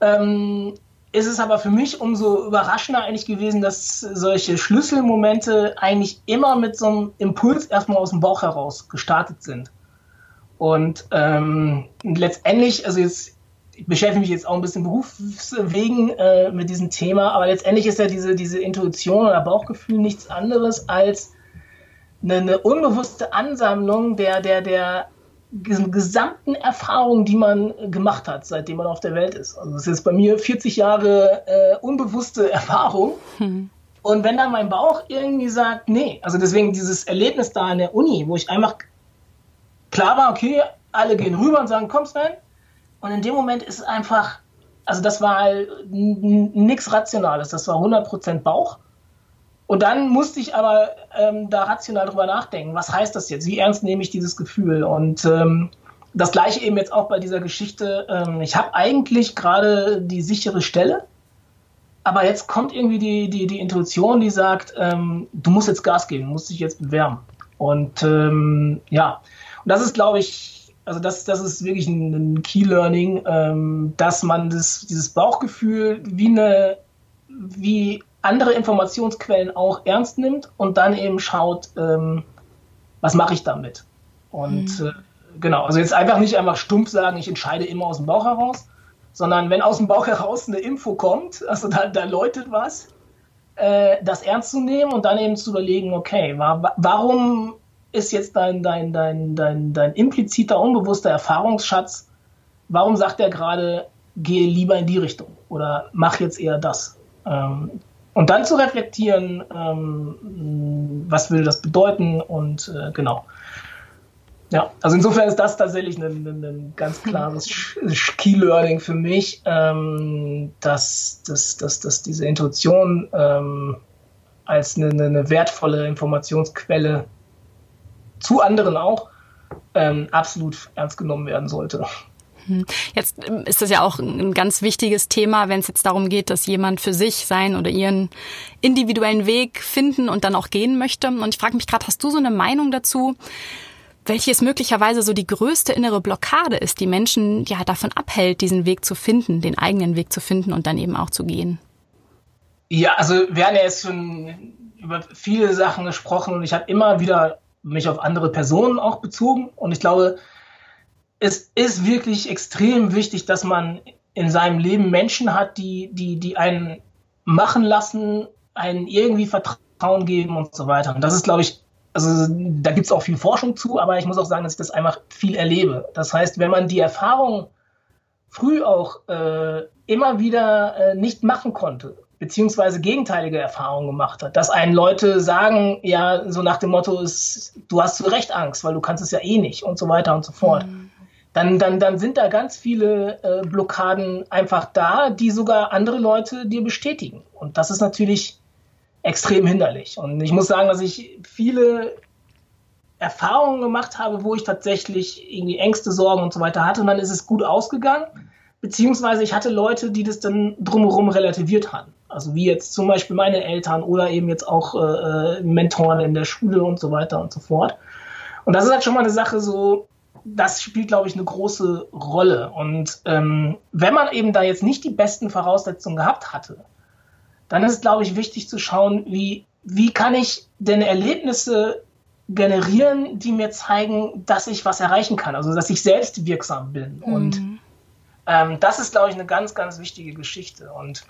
ähm, ist es aber für mich umso überraschender eigentlich gewesen, dass solche Schlüsselmomente eigentlich immer mit so einem Impuls erstmal aus dem Bauch heraus gestartet sind. Und ähm, letztendlich, also jetzt ich beschäftige mich jetzt auch ein bisschen berufswegen äh, mit diesem Thema, aber letztendlich ist ja diese, diese Intuition oder Bauchgefühl nichts anderes als eine, eine unbewusste Ansammlung der, der, der gesamten Erfahrungen, die man gemacht hat, seitdem man auf der Welt ist. Also das ist bei mir 40 Jahre äh, unbewusste Erfahrung. Hm. Und wenn dann mein Bauch irgendwie sagt, nee, also deswegen dieses Erlebnis da an der Uni, wo ich einfach klar war, okay, alle gehen rüber und sagen, komm Sven. Und in dem Moment ist es einfach, also das war halt nichts Rationales, das war 100% Bauch. Und dann musste ich aber ähm, da rational drüber nachdenken. Was heißt das jetzt? Wie ernst nehme ich dieses Gefühl? Und ähm, das gleiche eben jetzt auch bei dieser Geschichte. Ähm, ich habe eigentlich gerade die sichere Stelle, aber jetzt kommt irgendwie die, die, die Intuition, die sagt, ähm, du musst jetzt Gas geben, musst dich jetzt bewerben. Und ähm, ja, und das ist, glaube ich, also das, das ist wirklich ein, ein Key Learning, ähm, dass man das, dieses Bauchgefühl wie eine, wie andere Informationsquellen auch ernst nimmt und dann eben schaut, ähm, was mache ich damit. Und mhm. äh, genau, also jetzt einfach nicht einfach stumpf sagen, ich entscheide immer aus dem Bauch heraus, sondern wenn aus dem Bauch heraus eine Info kommt, also da, da läutet was, äh, das ernst zu nehmen und dann eben zu überlegen, okay, wa warum ist jetzt dein, dein, dein, dein, dein impliziter, unbewusster Erfahrungsschatz, warum sagt er gerade, gehe lieber in die Richtung oder mach jetzt eher das? Ähm, und dann zu reflektieren, ähm, was würde das bedeuten und äh, genau. Ja, also insofern ist das tatsächlich ein, ein, ein ganz klares Key-Learning für mich, ähm, dass, dass, dass, dass diese Intuition ähm, als eine, eine, wertvolle Informationsquelle zu anderen auch ähm, absolut ernst genommen werden sollte. Hm. Jetzt ähm, ist das ja auch ein ganz wichtiges Thema, wenn es jetzt darum geht, dass jemand für sich sein oder ihren individuellen Weg finden und dann auch gehen möchte. Und ich frage mich gerade, hast du so eine Meinung dazu, welches möglicherweise so die größte innere Blockade ist, die Menschen ja davon abhält, diesen Weg zu finden, den eigenen Weg zu finden und dann eben auch zu gehen? Ja, also wir haben ja jetzt schon über viele Sachen gesprochen und ich habe immer wieder mich auf andere Personen auch bezogen und ich glaube, es ist wirklich extrem wichtig, dass man in seinem Leben Menschen hat, die, die, die einen machen lassen, einen irgendwie Vertrauen geben und so weiter. Und das ist, glaube ich, also da gibt es auch viel Forschung zu, aber ich muss auch sagen, dass ich das einfach viel erlebe. Das heißt, wenn man die Erfahrung früh auch äh, immer wieder äh, nicht machen konnte, beziehungsweise gegenteilige Erfahrungen gemacht hat, dass einen Leute sagen, ja, so nach dem Motto ist, du hast zu Recht Angst, weil du kannst es ja eh nicht und so weiter und so fort. Mhm dann, dann, dann sind da ganz viele äh, Blockaden einfach da, die sogar andere Leute dir bestätigen. Und das ist natürlich extrem hinderlich. Und ich muss sagen, dass ich viele Erfahrungen gemacht habe, wo ich tatsächlich irgendwie Ängste, Sorgen und so weiter hatte. Und dann ist es gut ausgegangen. Beziehungsweise ich hatte Leute, die das dann drumherum relativiert haben. Also wie jetzt zum Beispiel meine Eltern oder eben jetzt auch äh, äh Mentoren in der Schule und so weiter und so fort. Und das ist halt schon mal eine Sache so, das spielt, glaube ich, eine große Rolle. Und ähm, wenn man eben da jetzt nicht die besten Voraussetzungen gehabt hatte, dann ist es, glaube ich, wichtig zu schauen, wie, wie kann ich denn Erlebnisse generieren, die mir zeigen, dass ich was erreichen kann, also dass ich selbst wirksam bin. Mhm. Und ähm, das ist, glaube ich, eine ganz, ganz wichtige Geschichte. Und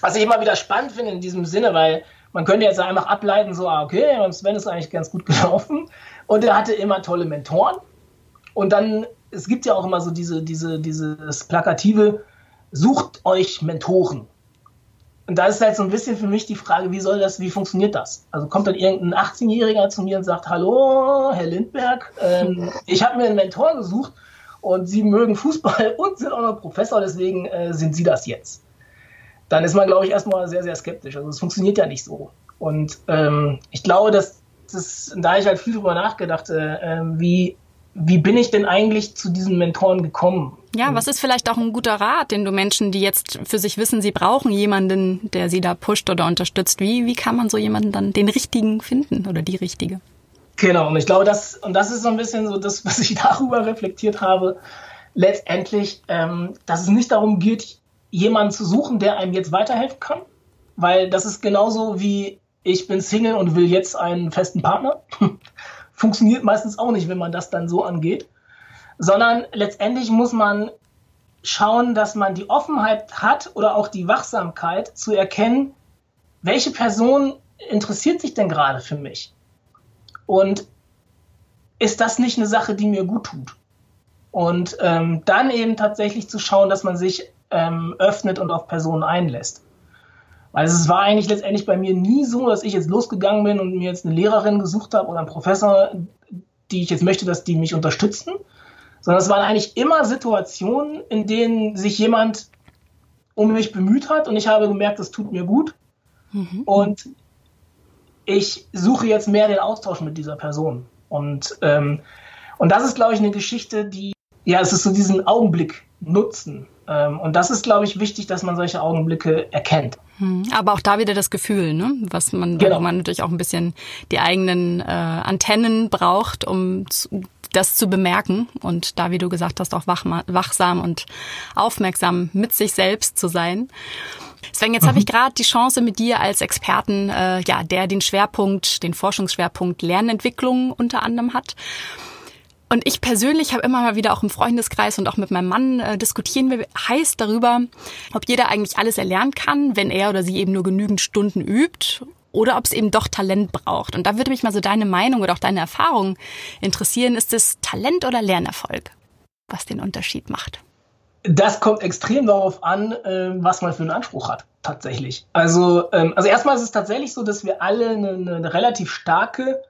was ich immer wieder spannend finde in diesem Sinne, weil man könnte jetzt einfach ableiten, so, ah, okay, Sven ist eigentlich ganz gut gelaufen und er hatte immer tolle Mentoren und dann, es gibt ja auch immer so diese, diese, dieses Plakative, sucht euch Mentoren. Und da ist halt so ein bisschen für mich die Frage, wie soll das, wie funktioniert das? Also kommt dann irgendein 18-Jähriger zu mir und sagt, hallo, Herr Lindberg, ähm, ich habe mir einen Mentor gesucht und Sie mögen Fußball und sind auch noch Professor, deswegen äh, sind Sie das jetzt. Dann ist man, glaube ich, erstmal sehr, sehr skeptisch. Also es funktioniert ja nicht so. Und ähm, ich glaube, dass das, da ich halt viel drüber nachgedacht, äh, ähm, wie wie bin ich denn eigentlich zu diesen Mentoren gekommen? Ja, was ist vielleicht auch ein guter Rat, den du Menschen, die jetzt für sich wissen, sie brauchen jemanden, der sie da pusht oder unterstützt, wie, wie kann man so jemanden dann den richtigen finden oder die richtige? Genau, und ich glaube, das, und das ist so ein bisschen so das, was ich darüber reflektiert habe, letztendlich, ähm, dass es nicht darum geht, jemanden zu suchen, der einem jetzt weiterhelfen kann, weil das ist genauso wie ich bin Single und will jetzt einen festen Partner. funktioniert meistens auch nicht, wenn man das dann so angeht, sondern letztendlich muss man schauen, dass man die Offenheit hat oder auch die Wachsamkeit zu erkennen, welche Person interessiert sich denn gerade für mich? Und ist das nicht eine Sache, die mir gut tut? Und ähm, dann eben tatsächlich zu schauen, dass man sich ähm, öffnet und auf Personen einlässt. Weil es war eigentlich letztendlich bei mir nie so, dass ich jetzt losgegangen bin und mir jetzt eine Lehrerin gesucht habe oder einen Professor, die ich jetzt möchte, dass die mich unterstützen, sondern es waren eigentlich immer Situationen, in denen sich jemand um mich bemüht hat und ich habe gemerkt, das tut mir gut. Mhm. Und ich suche jetzt mehr den Austausch mit dieser Person. Und, ähm, und das ist, glaube ich, eine Geschichte, die, ja, es ist so diesen Augenblick nutzen. Ähm, und das ist, glaube ich, wichtig, dass man solche Augenblicke erkennt. Hm, aber auch da wieder das Gefühl, ne? was man, genau. man natürlich auch ein bisschen die eigenen äh, Antennen braucht, um zu, das zu bemerken und da, wie du gesagt hast, auch wach, wachsam und aufmerksam mit sich selbst zu sein. Sven, jetzt mhm. habe ich gerade die Chance mit dir als Experten, äh, ja, der den Schwerpunkt, den Forschungsschwerpunkt Lernentwicklung unter anderem hat. Und ich persönlich habe immer mal wieder auch im Freundeskreis und auch mit meinem Mann äh, diskutieren wir heiß darüber, ob jeder eigentlich alles erlernen kann, wenn er oder sie eben nur genügend Stunden übt oder ob es eben doch Talent braucht. Und da würde mich mal so deine Meinung oder auch deine Erfahrung interessieren. Ist es Talent oder Lernerfolg, was den Unterschied macht? Das kommt extrem darauf an, ähm, was man für einen Anspruch hat, tatsächlich. Also, ähm, also erstmal ist es tatsächlich so, dass wir alle eine, eine relativ starke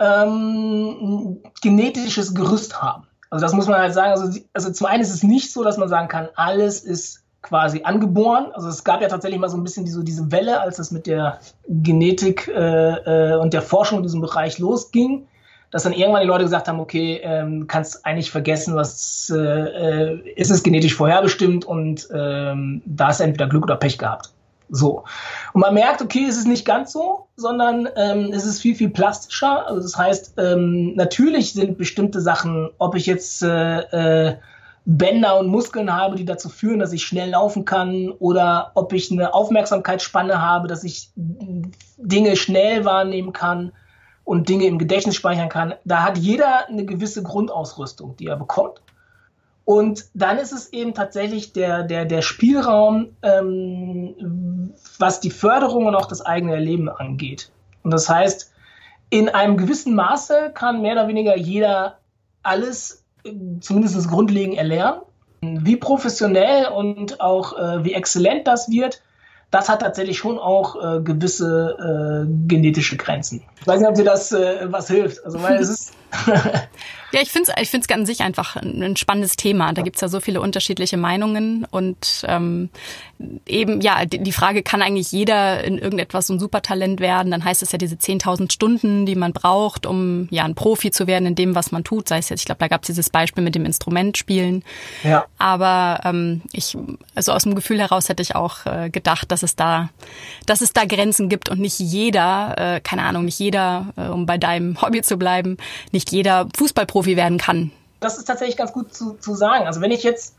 ähm, genetisches Gerüst haben. Also das muss man halt sagen. Also, also zum einen ist es nicht so, dass man sagen kann, alles ist quasi angeboren. Also es gab ja tatsächlich mal so ein bisschen die, so diese Welle, als es mit der Genetik äh, äh, und der Forschung in diesem Bereich losging, dass dann irgendwann die Leute gesagt haben, okay, ähm, kannst eigentlich vergessen, was äh, äh, ist es genetisch vorherbestimmt und ähm, da ist entweder Glück oder Pech gehabt. So. Und man merkt, okay, es ist nicht ganz so, sondern ähm, es ist viel, viel plastischer. Also das heißt, ähm, natürlich sind bestimmte Sachen, ob ich jetzt äh, äh, Bänder und Muskeln habe, die dazu führen, dass ich schnell laufen kann oder ob ich eine Aufmerksamkeitsspanne habe, dass ich Dinge schnell wahrnehmen kann und Dinge im Gedächtnis speichern kann. Da hat jeder eine gewisse Grundausrüstung, die er bekommt. Und dann ist es eben tatsächlich der, der, der Spielraum, ähm, was die Förderung und auch das eigene Erleben angeht. Und das heißt, in einem gewissen Maße kann mehr oder weniger jeder alles zumindest grundlegend erlernen. Wie professionell und auch äh, wie exzellent das wird, das hat tatsächlich schon auch äh, gewisse äh, genetische Grenzen. Ich weiß nicht, ob dir das äh, was hilft. Also, weil es ist Ja, ich finde es ich find's an sich einfach ein spannendes Thema. Da gibt's ja so viele unterschiedliche Meinungen und ähm, eben, ja, die Frage, kann eigentlich jeder in irgendetwas so ein Supertalent werden? Dann heißt es ja diese 10.000 Stunden, die man braucht, um ja ein Profi zu werden in dem, was man tut. Sei es jetzt, ich glaube, da gab's dieses Beispiel mit dem Instrumentspielen. Ja. Aber ähm, ich, also aus dem Gefühl heraus hätte ich auch äh, gedacht, dass es da, dass es da Grenzen gibt und nicht jeder, äh, keine Ahnung, nicht jeder, äh, um bei deinem Hobby zu bleiben, nicht jeder Fußballprofi werden kann. Das ist tatsächlich ganz gut zu, zu sagen. Also wenn ich jetzt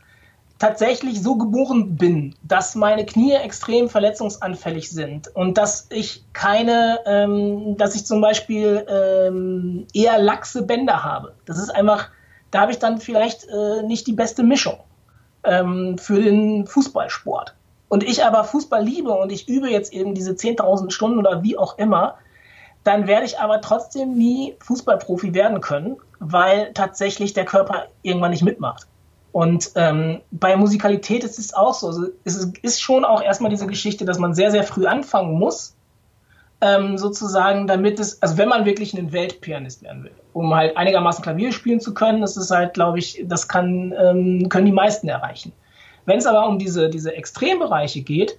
tatsächlich so geboren bin, dass meine Knie extrem verletzungsanfällig sind und dass ich keine, ähm, dass ich zum Beispiel ähm, eher laxe Bänder habe. Das ist einfach, da habe ich dann vielleicht äh, nicht die beste Mischung ähm, für den Fußballsport. Und ich aber Fußball liebe und ich übe jetzt eben diese 10.000 Stunden oder wie auch immer, dann werde ich aber trotzdem nie Fußballprofi werden können, weil tatsächlich der Körper irgendwann nicht mitmacht. Und ähm, bei Musikalität ist es auch so. Also es ist schon auch erstmal diese Geschichte, dass man sehr, sehr früh anfangen muss, ähm, sozusagen, damit es, also wenn man wirklich ein Weltpianist werden will, um halt einigermaßen Klavier spielen zu können, das ist halt, glaube ich, das kann, ähm, können die meisten erreichen. Wenn es aber um diese, diese Extrembereiche geht,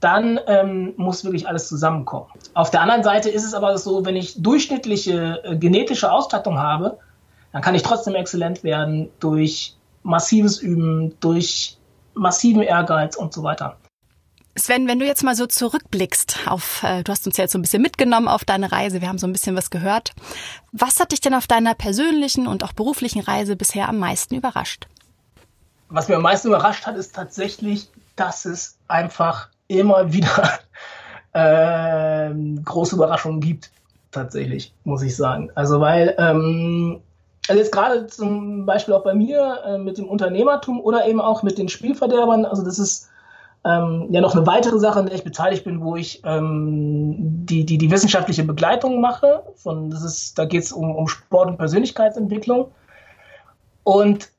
dann ähm, muss wirklich alles zusammenkommen. Auf der anderen Seite ist es aber so, wenn ich durchschnittliche äh, genetische Ausstattung habe, dann kann ich trotzdem exzellent werden durch massives Üben, durch massiven Ehrgeiz und so weiter. Sven, wenn du jetzt mal so zurückblickst auf, äh, du hast uns ja jetzt so ein bisschen mitgenommen auf deine Reise, wir haben so ein bisschen was gehört. Was hat dich denn auf deiner persönlichen und auch beruflichen Reise bisher am meisten überrascht? Was mir am meisten überrascht hat, ist tatsächlich, dass es einfach immer wieder äh, große Überraschungen gibt, tatsächlich, muss ich sagen. Also weil, ähm, also jetzt gerade zum Beispiel auch bei mir äh, mit dem Unternehmertum oder eben auch mit den Spielverderbern, also das ist ähm, ja noch eine weitere Sache, an der ich beteiligt bin, wo ich ähm, die, die, die wissenschaftliche Begleitung mache. Von, das ist, da geht es um, um Sport und Persönlichkeitsentwicklung. Und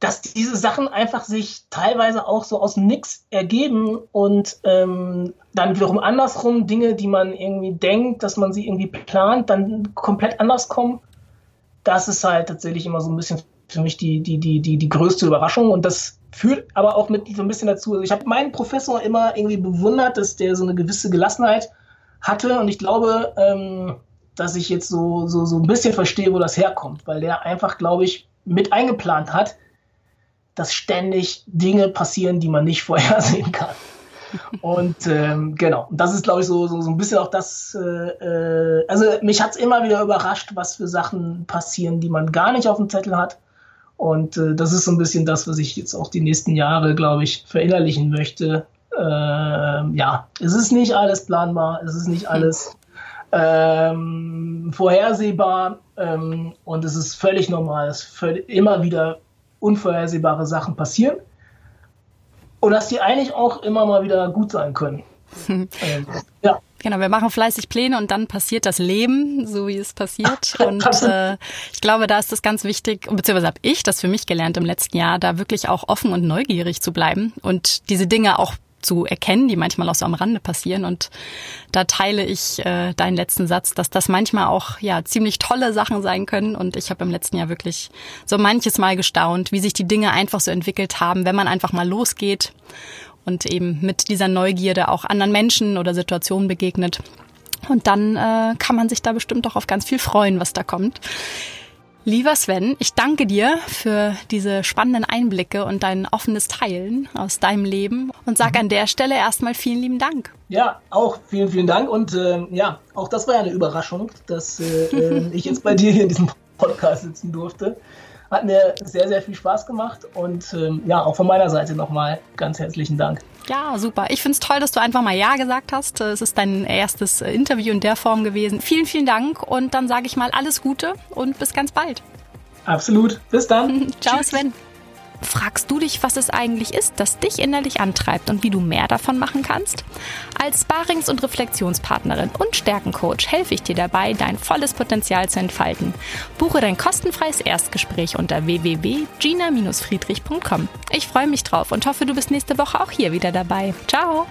dass diese Sachen einfach sich teilweise auch so aus Nix ergeben und ähm, dann wiederum andersrum Dinge, die man irgendwie denkt, dass man sie irgendwie plant, dann komplett anders kommen. Das ist halt tatsächlich immer so ein bisschen für mich die, die, die, die, die größte Überraschung und das führt aber auch mit so ein bisschen dazu. Also ich habe meinen Professor immer irgendwie bewundert, dass der so eine gewisse Gelassenheit hatte. Und ich glaube, ähm, dass ich jetzt so, so, so ein bisschen verstehe, wo das herkommt, weil der einfach, glaube ich, mit eingeplant hat, dass ständig Dinge passieren, die man nicht vorhersehen kann. Und ähm, genau, das ist, glaube ich, so, so, so ein bisschen auch das. Äh, äh also, mich hat es immer wieder überrascht, was für Sachen passieren, die man gar nicht auf dem Zettel hat. Und äh, das ist so ein bisschen das, was ich jetzt auch die nächsten Jahre, glaube ich, verinnerlichen möchte. Äh, ja, es ist nicht alles planbar, es ist nicht alles ähm, vorhersehbar ähm, und es ist völlig normal, dass völlig, immer wieder unvorhersehbare Sachen passieren und dass die eigentlich auch immer mal wieder gut sein können. ähm, ja. Genau, wir machen fleißig Pläne und dann passiert das Leben, so wie es passiert. Und äh, ich glaube, da ist das ganz wichtig, beziehungsweise habe ich das für mich gelernt im letzten Jahr, da wirklich auch offen und neugierig zu bleiben und diese Dinge auch zu erkennen, die manchmal auch so am Rande passieren. Und da teile ich äh, deinen letzten Satz, dass das manchmal auch ja ziemlich tolle Sachen sein können. Und ich habe im letzten Jahr wirklich so manches Mal gestaunt, wie sich die Dinge einfach so entwickelt haben, wenn man einfach mal losgeht und eben mit dieser Neugierde auch anderen Menschen oder Situationen begegnet. Und dann äh, kann man sich da bestimmt auch auf ganz viel freuen, was da kommt. Lieber Sven, ich danke dir für diese spannenden Einblicke und dein offenes Teilen aus deinem Leben und sage an der Stelle erstmal vielen lieben Dank. Ja, auch vielen, vielen Dank und äh, ja, auch das war ja eine Überraschung, dass äh, äh ich jetzt bei dir hier in diesem Podcast sitzen durfte. Hat mir sehr, sehr viel Spaß gemacht und ähm, ja, auch von meiner Seite nochmal ganz herzlichen Dank. Ja, super. Ich finde es toll, dass du einfach mal Ja gesagt hast. Es ist dein erstes Interview in der Form gewesen. Vielen, vielen Dank und dann sage ich mal alles Gute und bis ganz bald. Absolut. Bis dann. Ciao, Sven. Fragst du dich, was es eigentlich ist, das dich innerlich antreibt und wie du mehr davon machen kannst? Als Sparings- und Reflexionspartnerin und Stärkencoach helfe ich dir dabei, dein volles Potenzial zu entfalten. Buche dein kostenfreies Erstgespräch unter www.gina-friedrich.com. Ich freue mich drauf und hoffe, du bist nächste Woche auch hier wieder dabei. Ciao!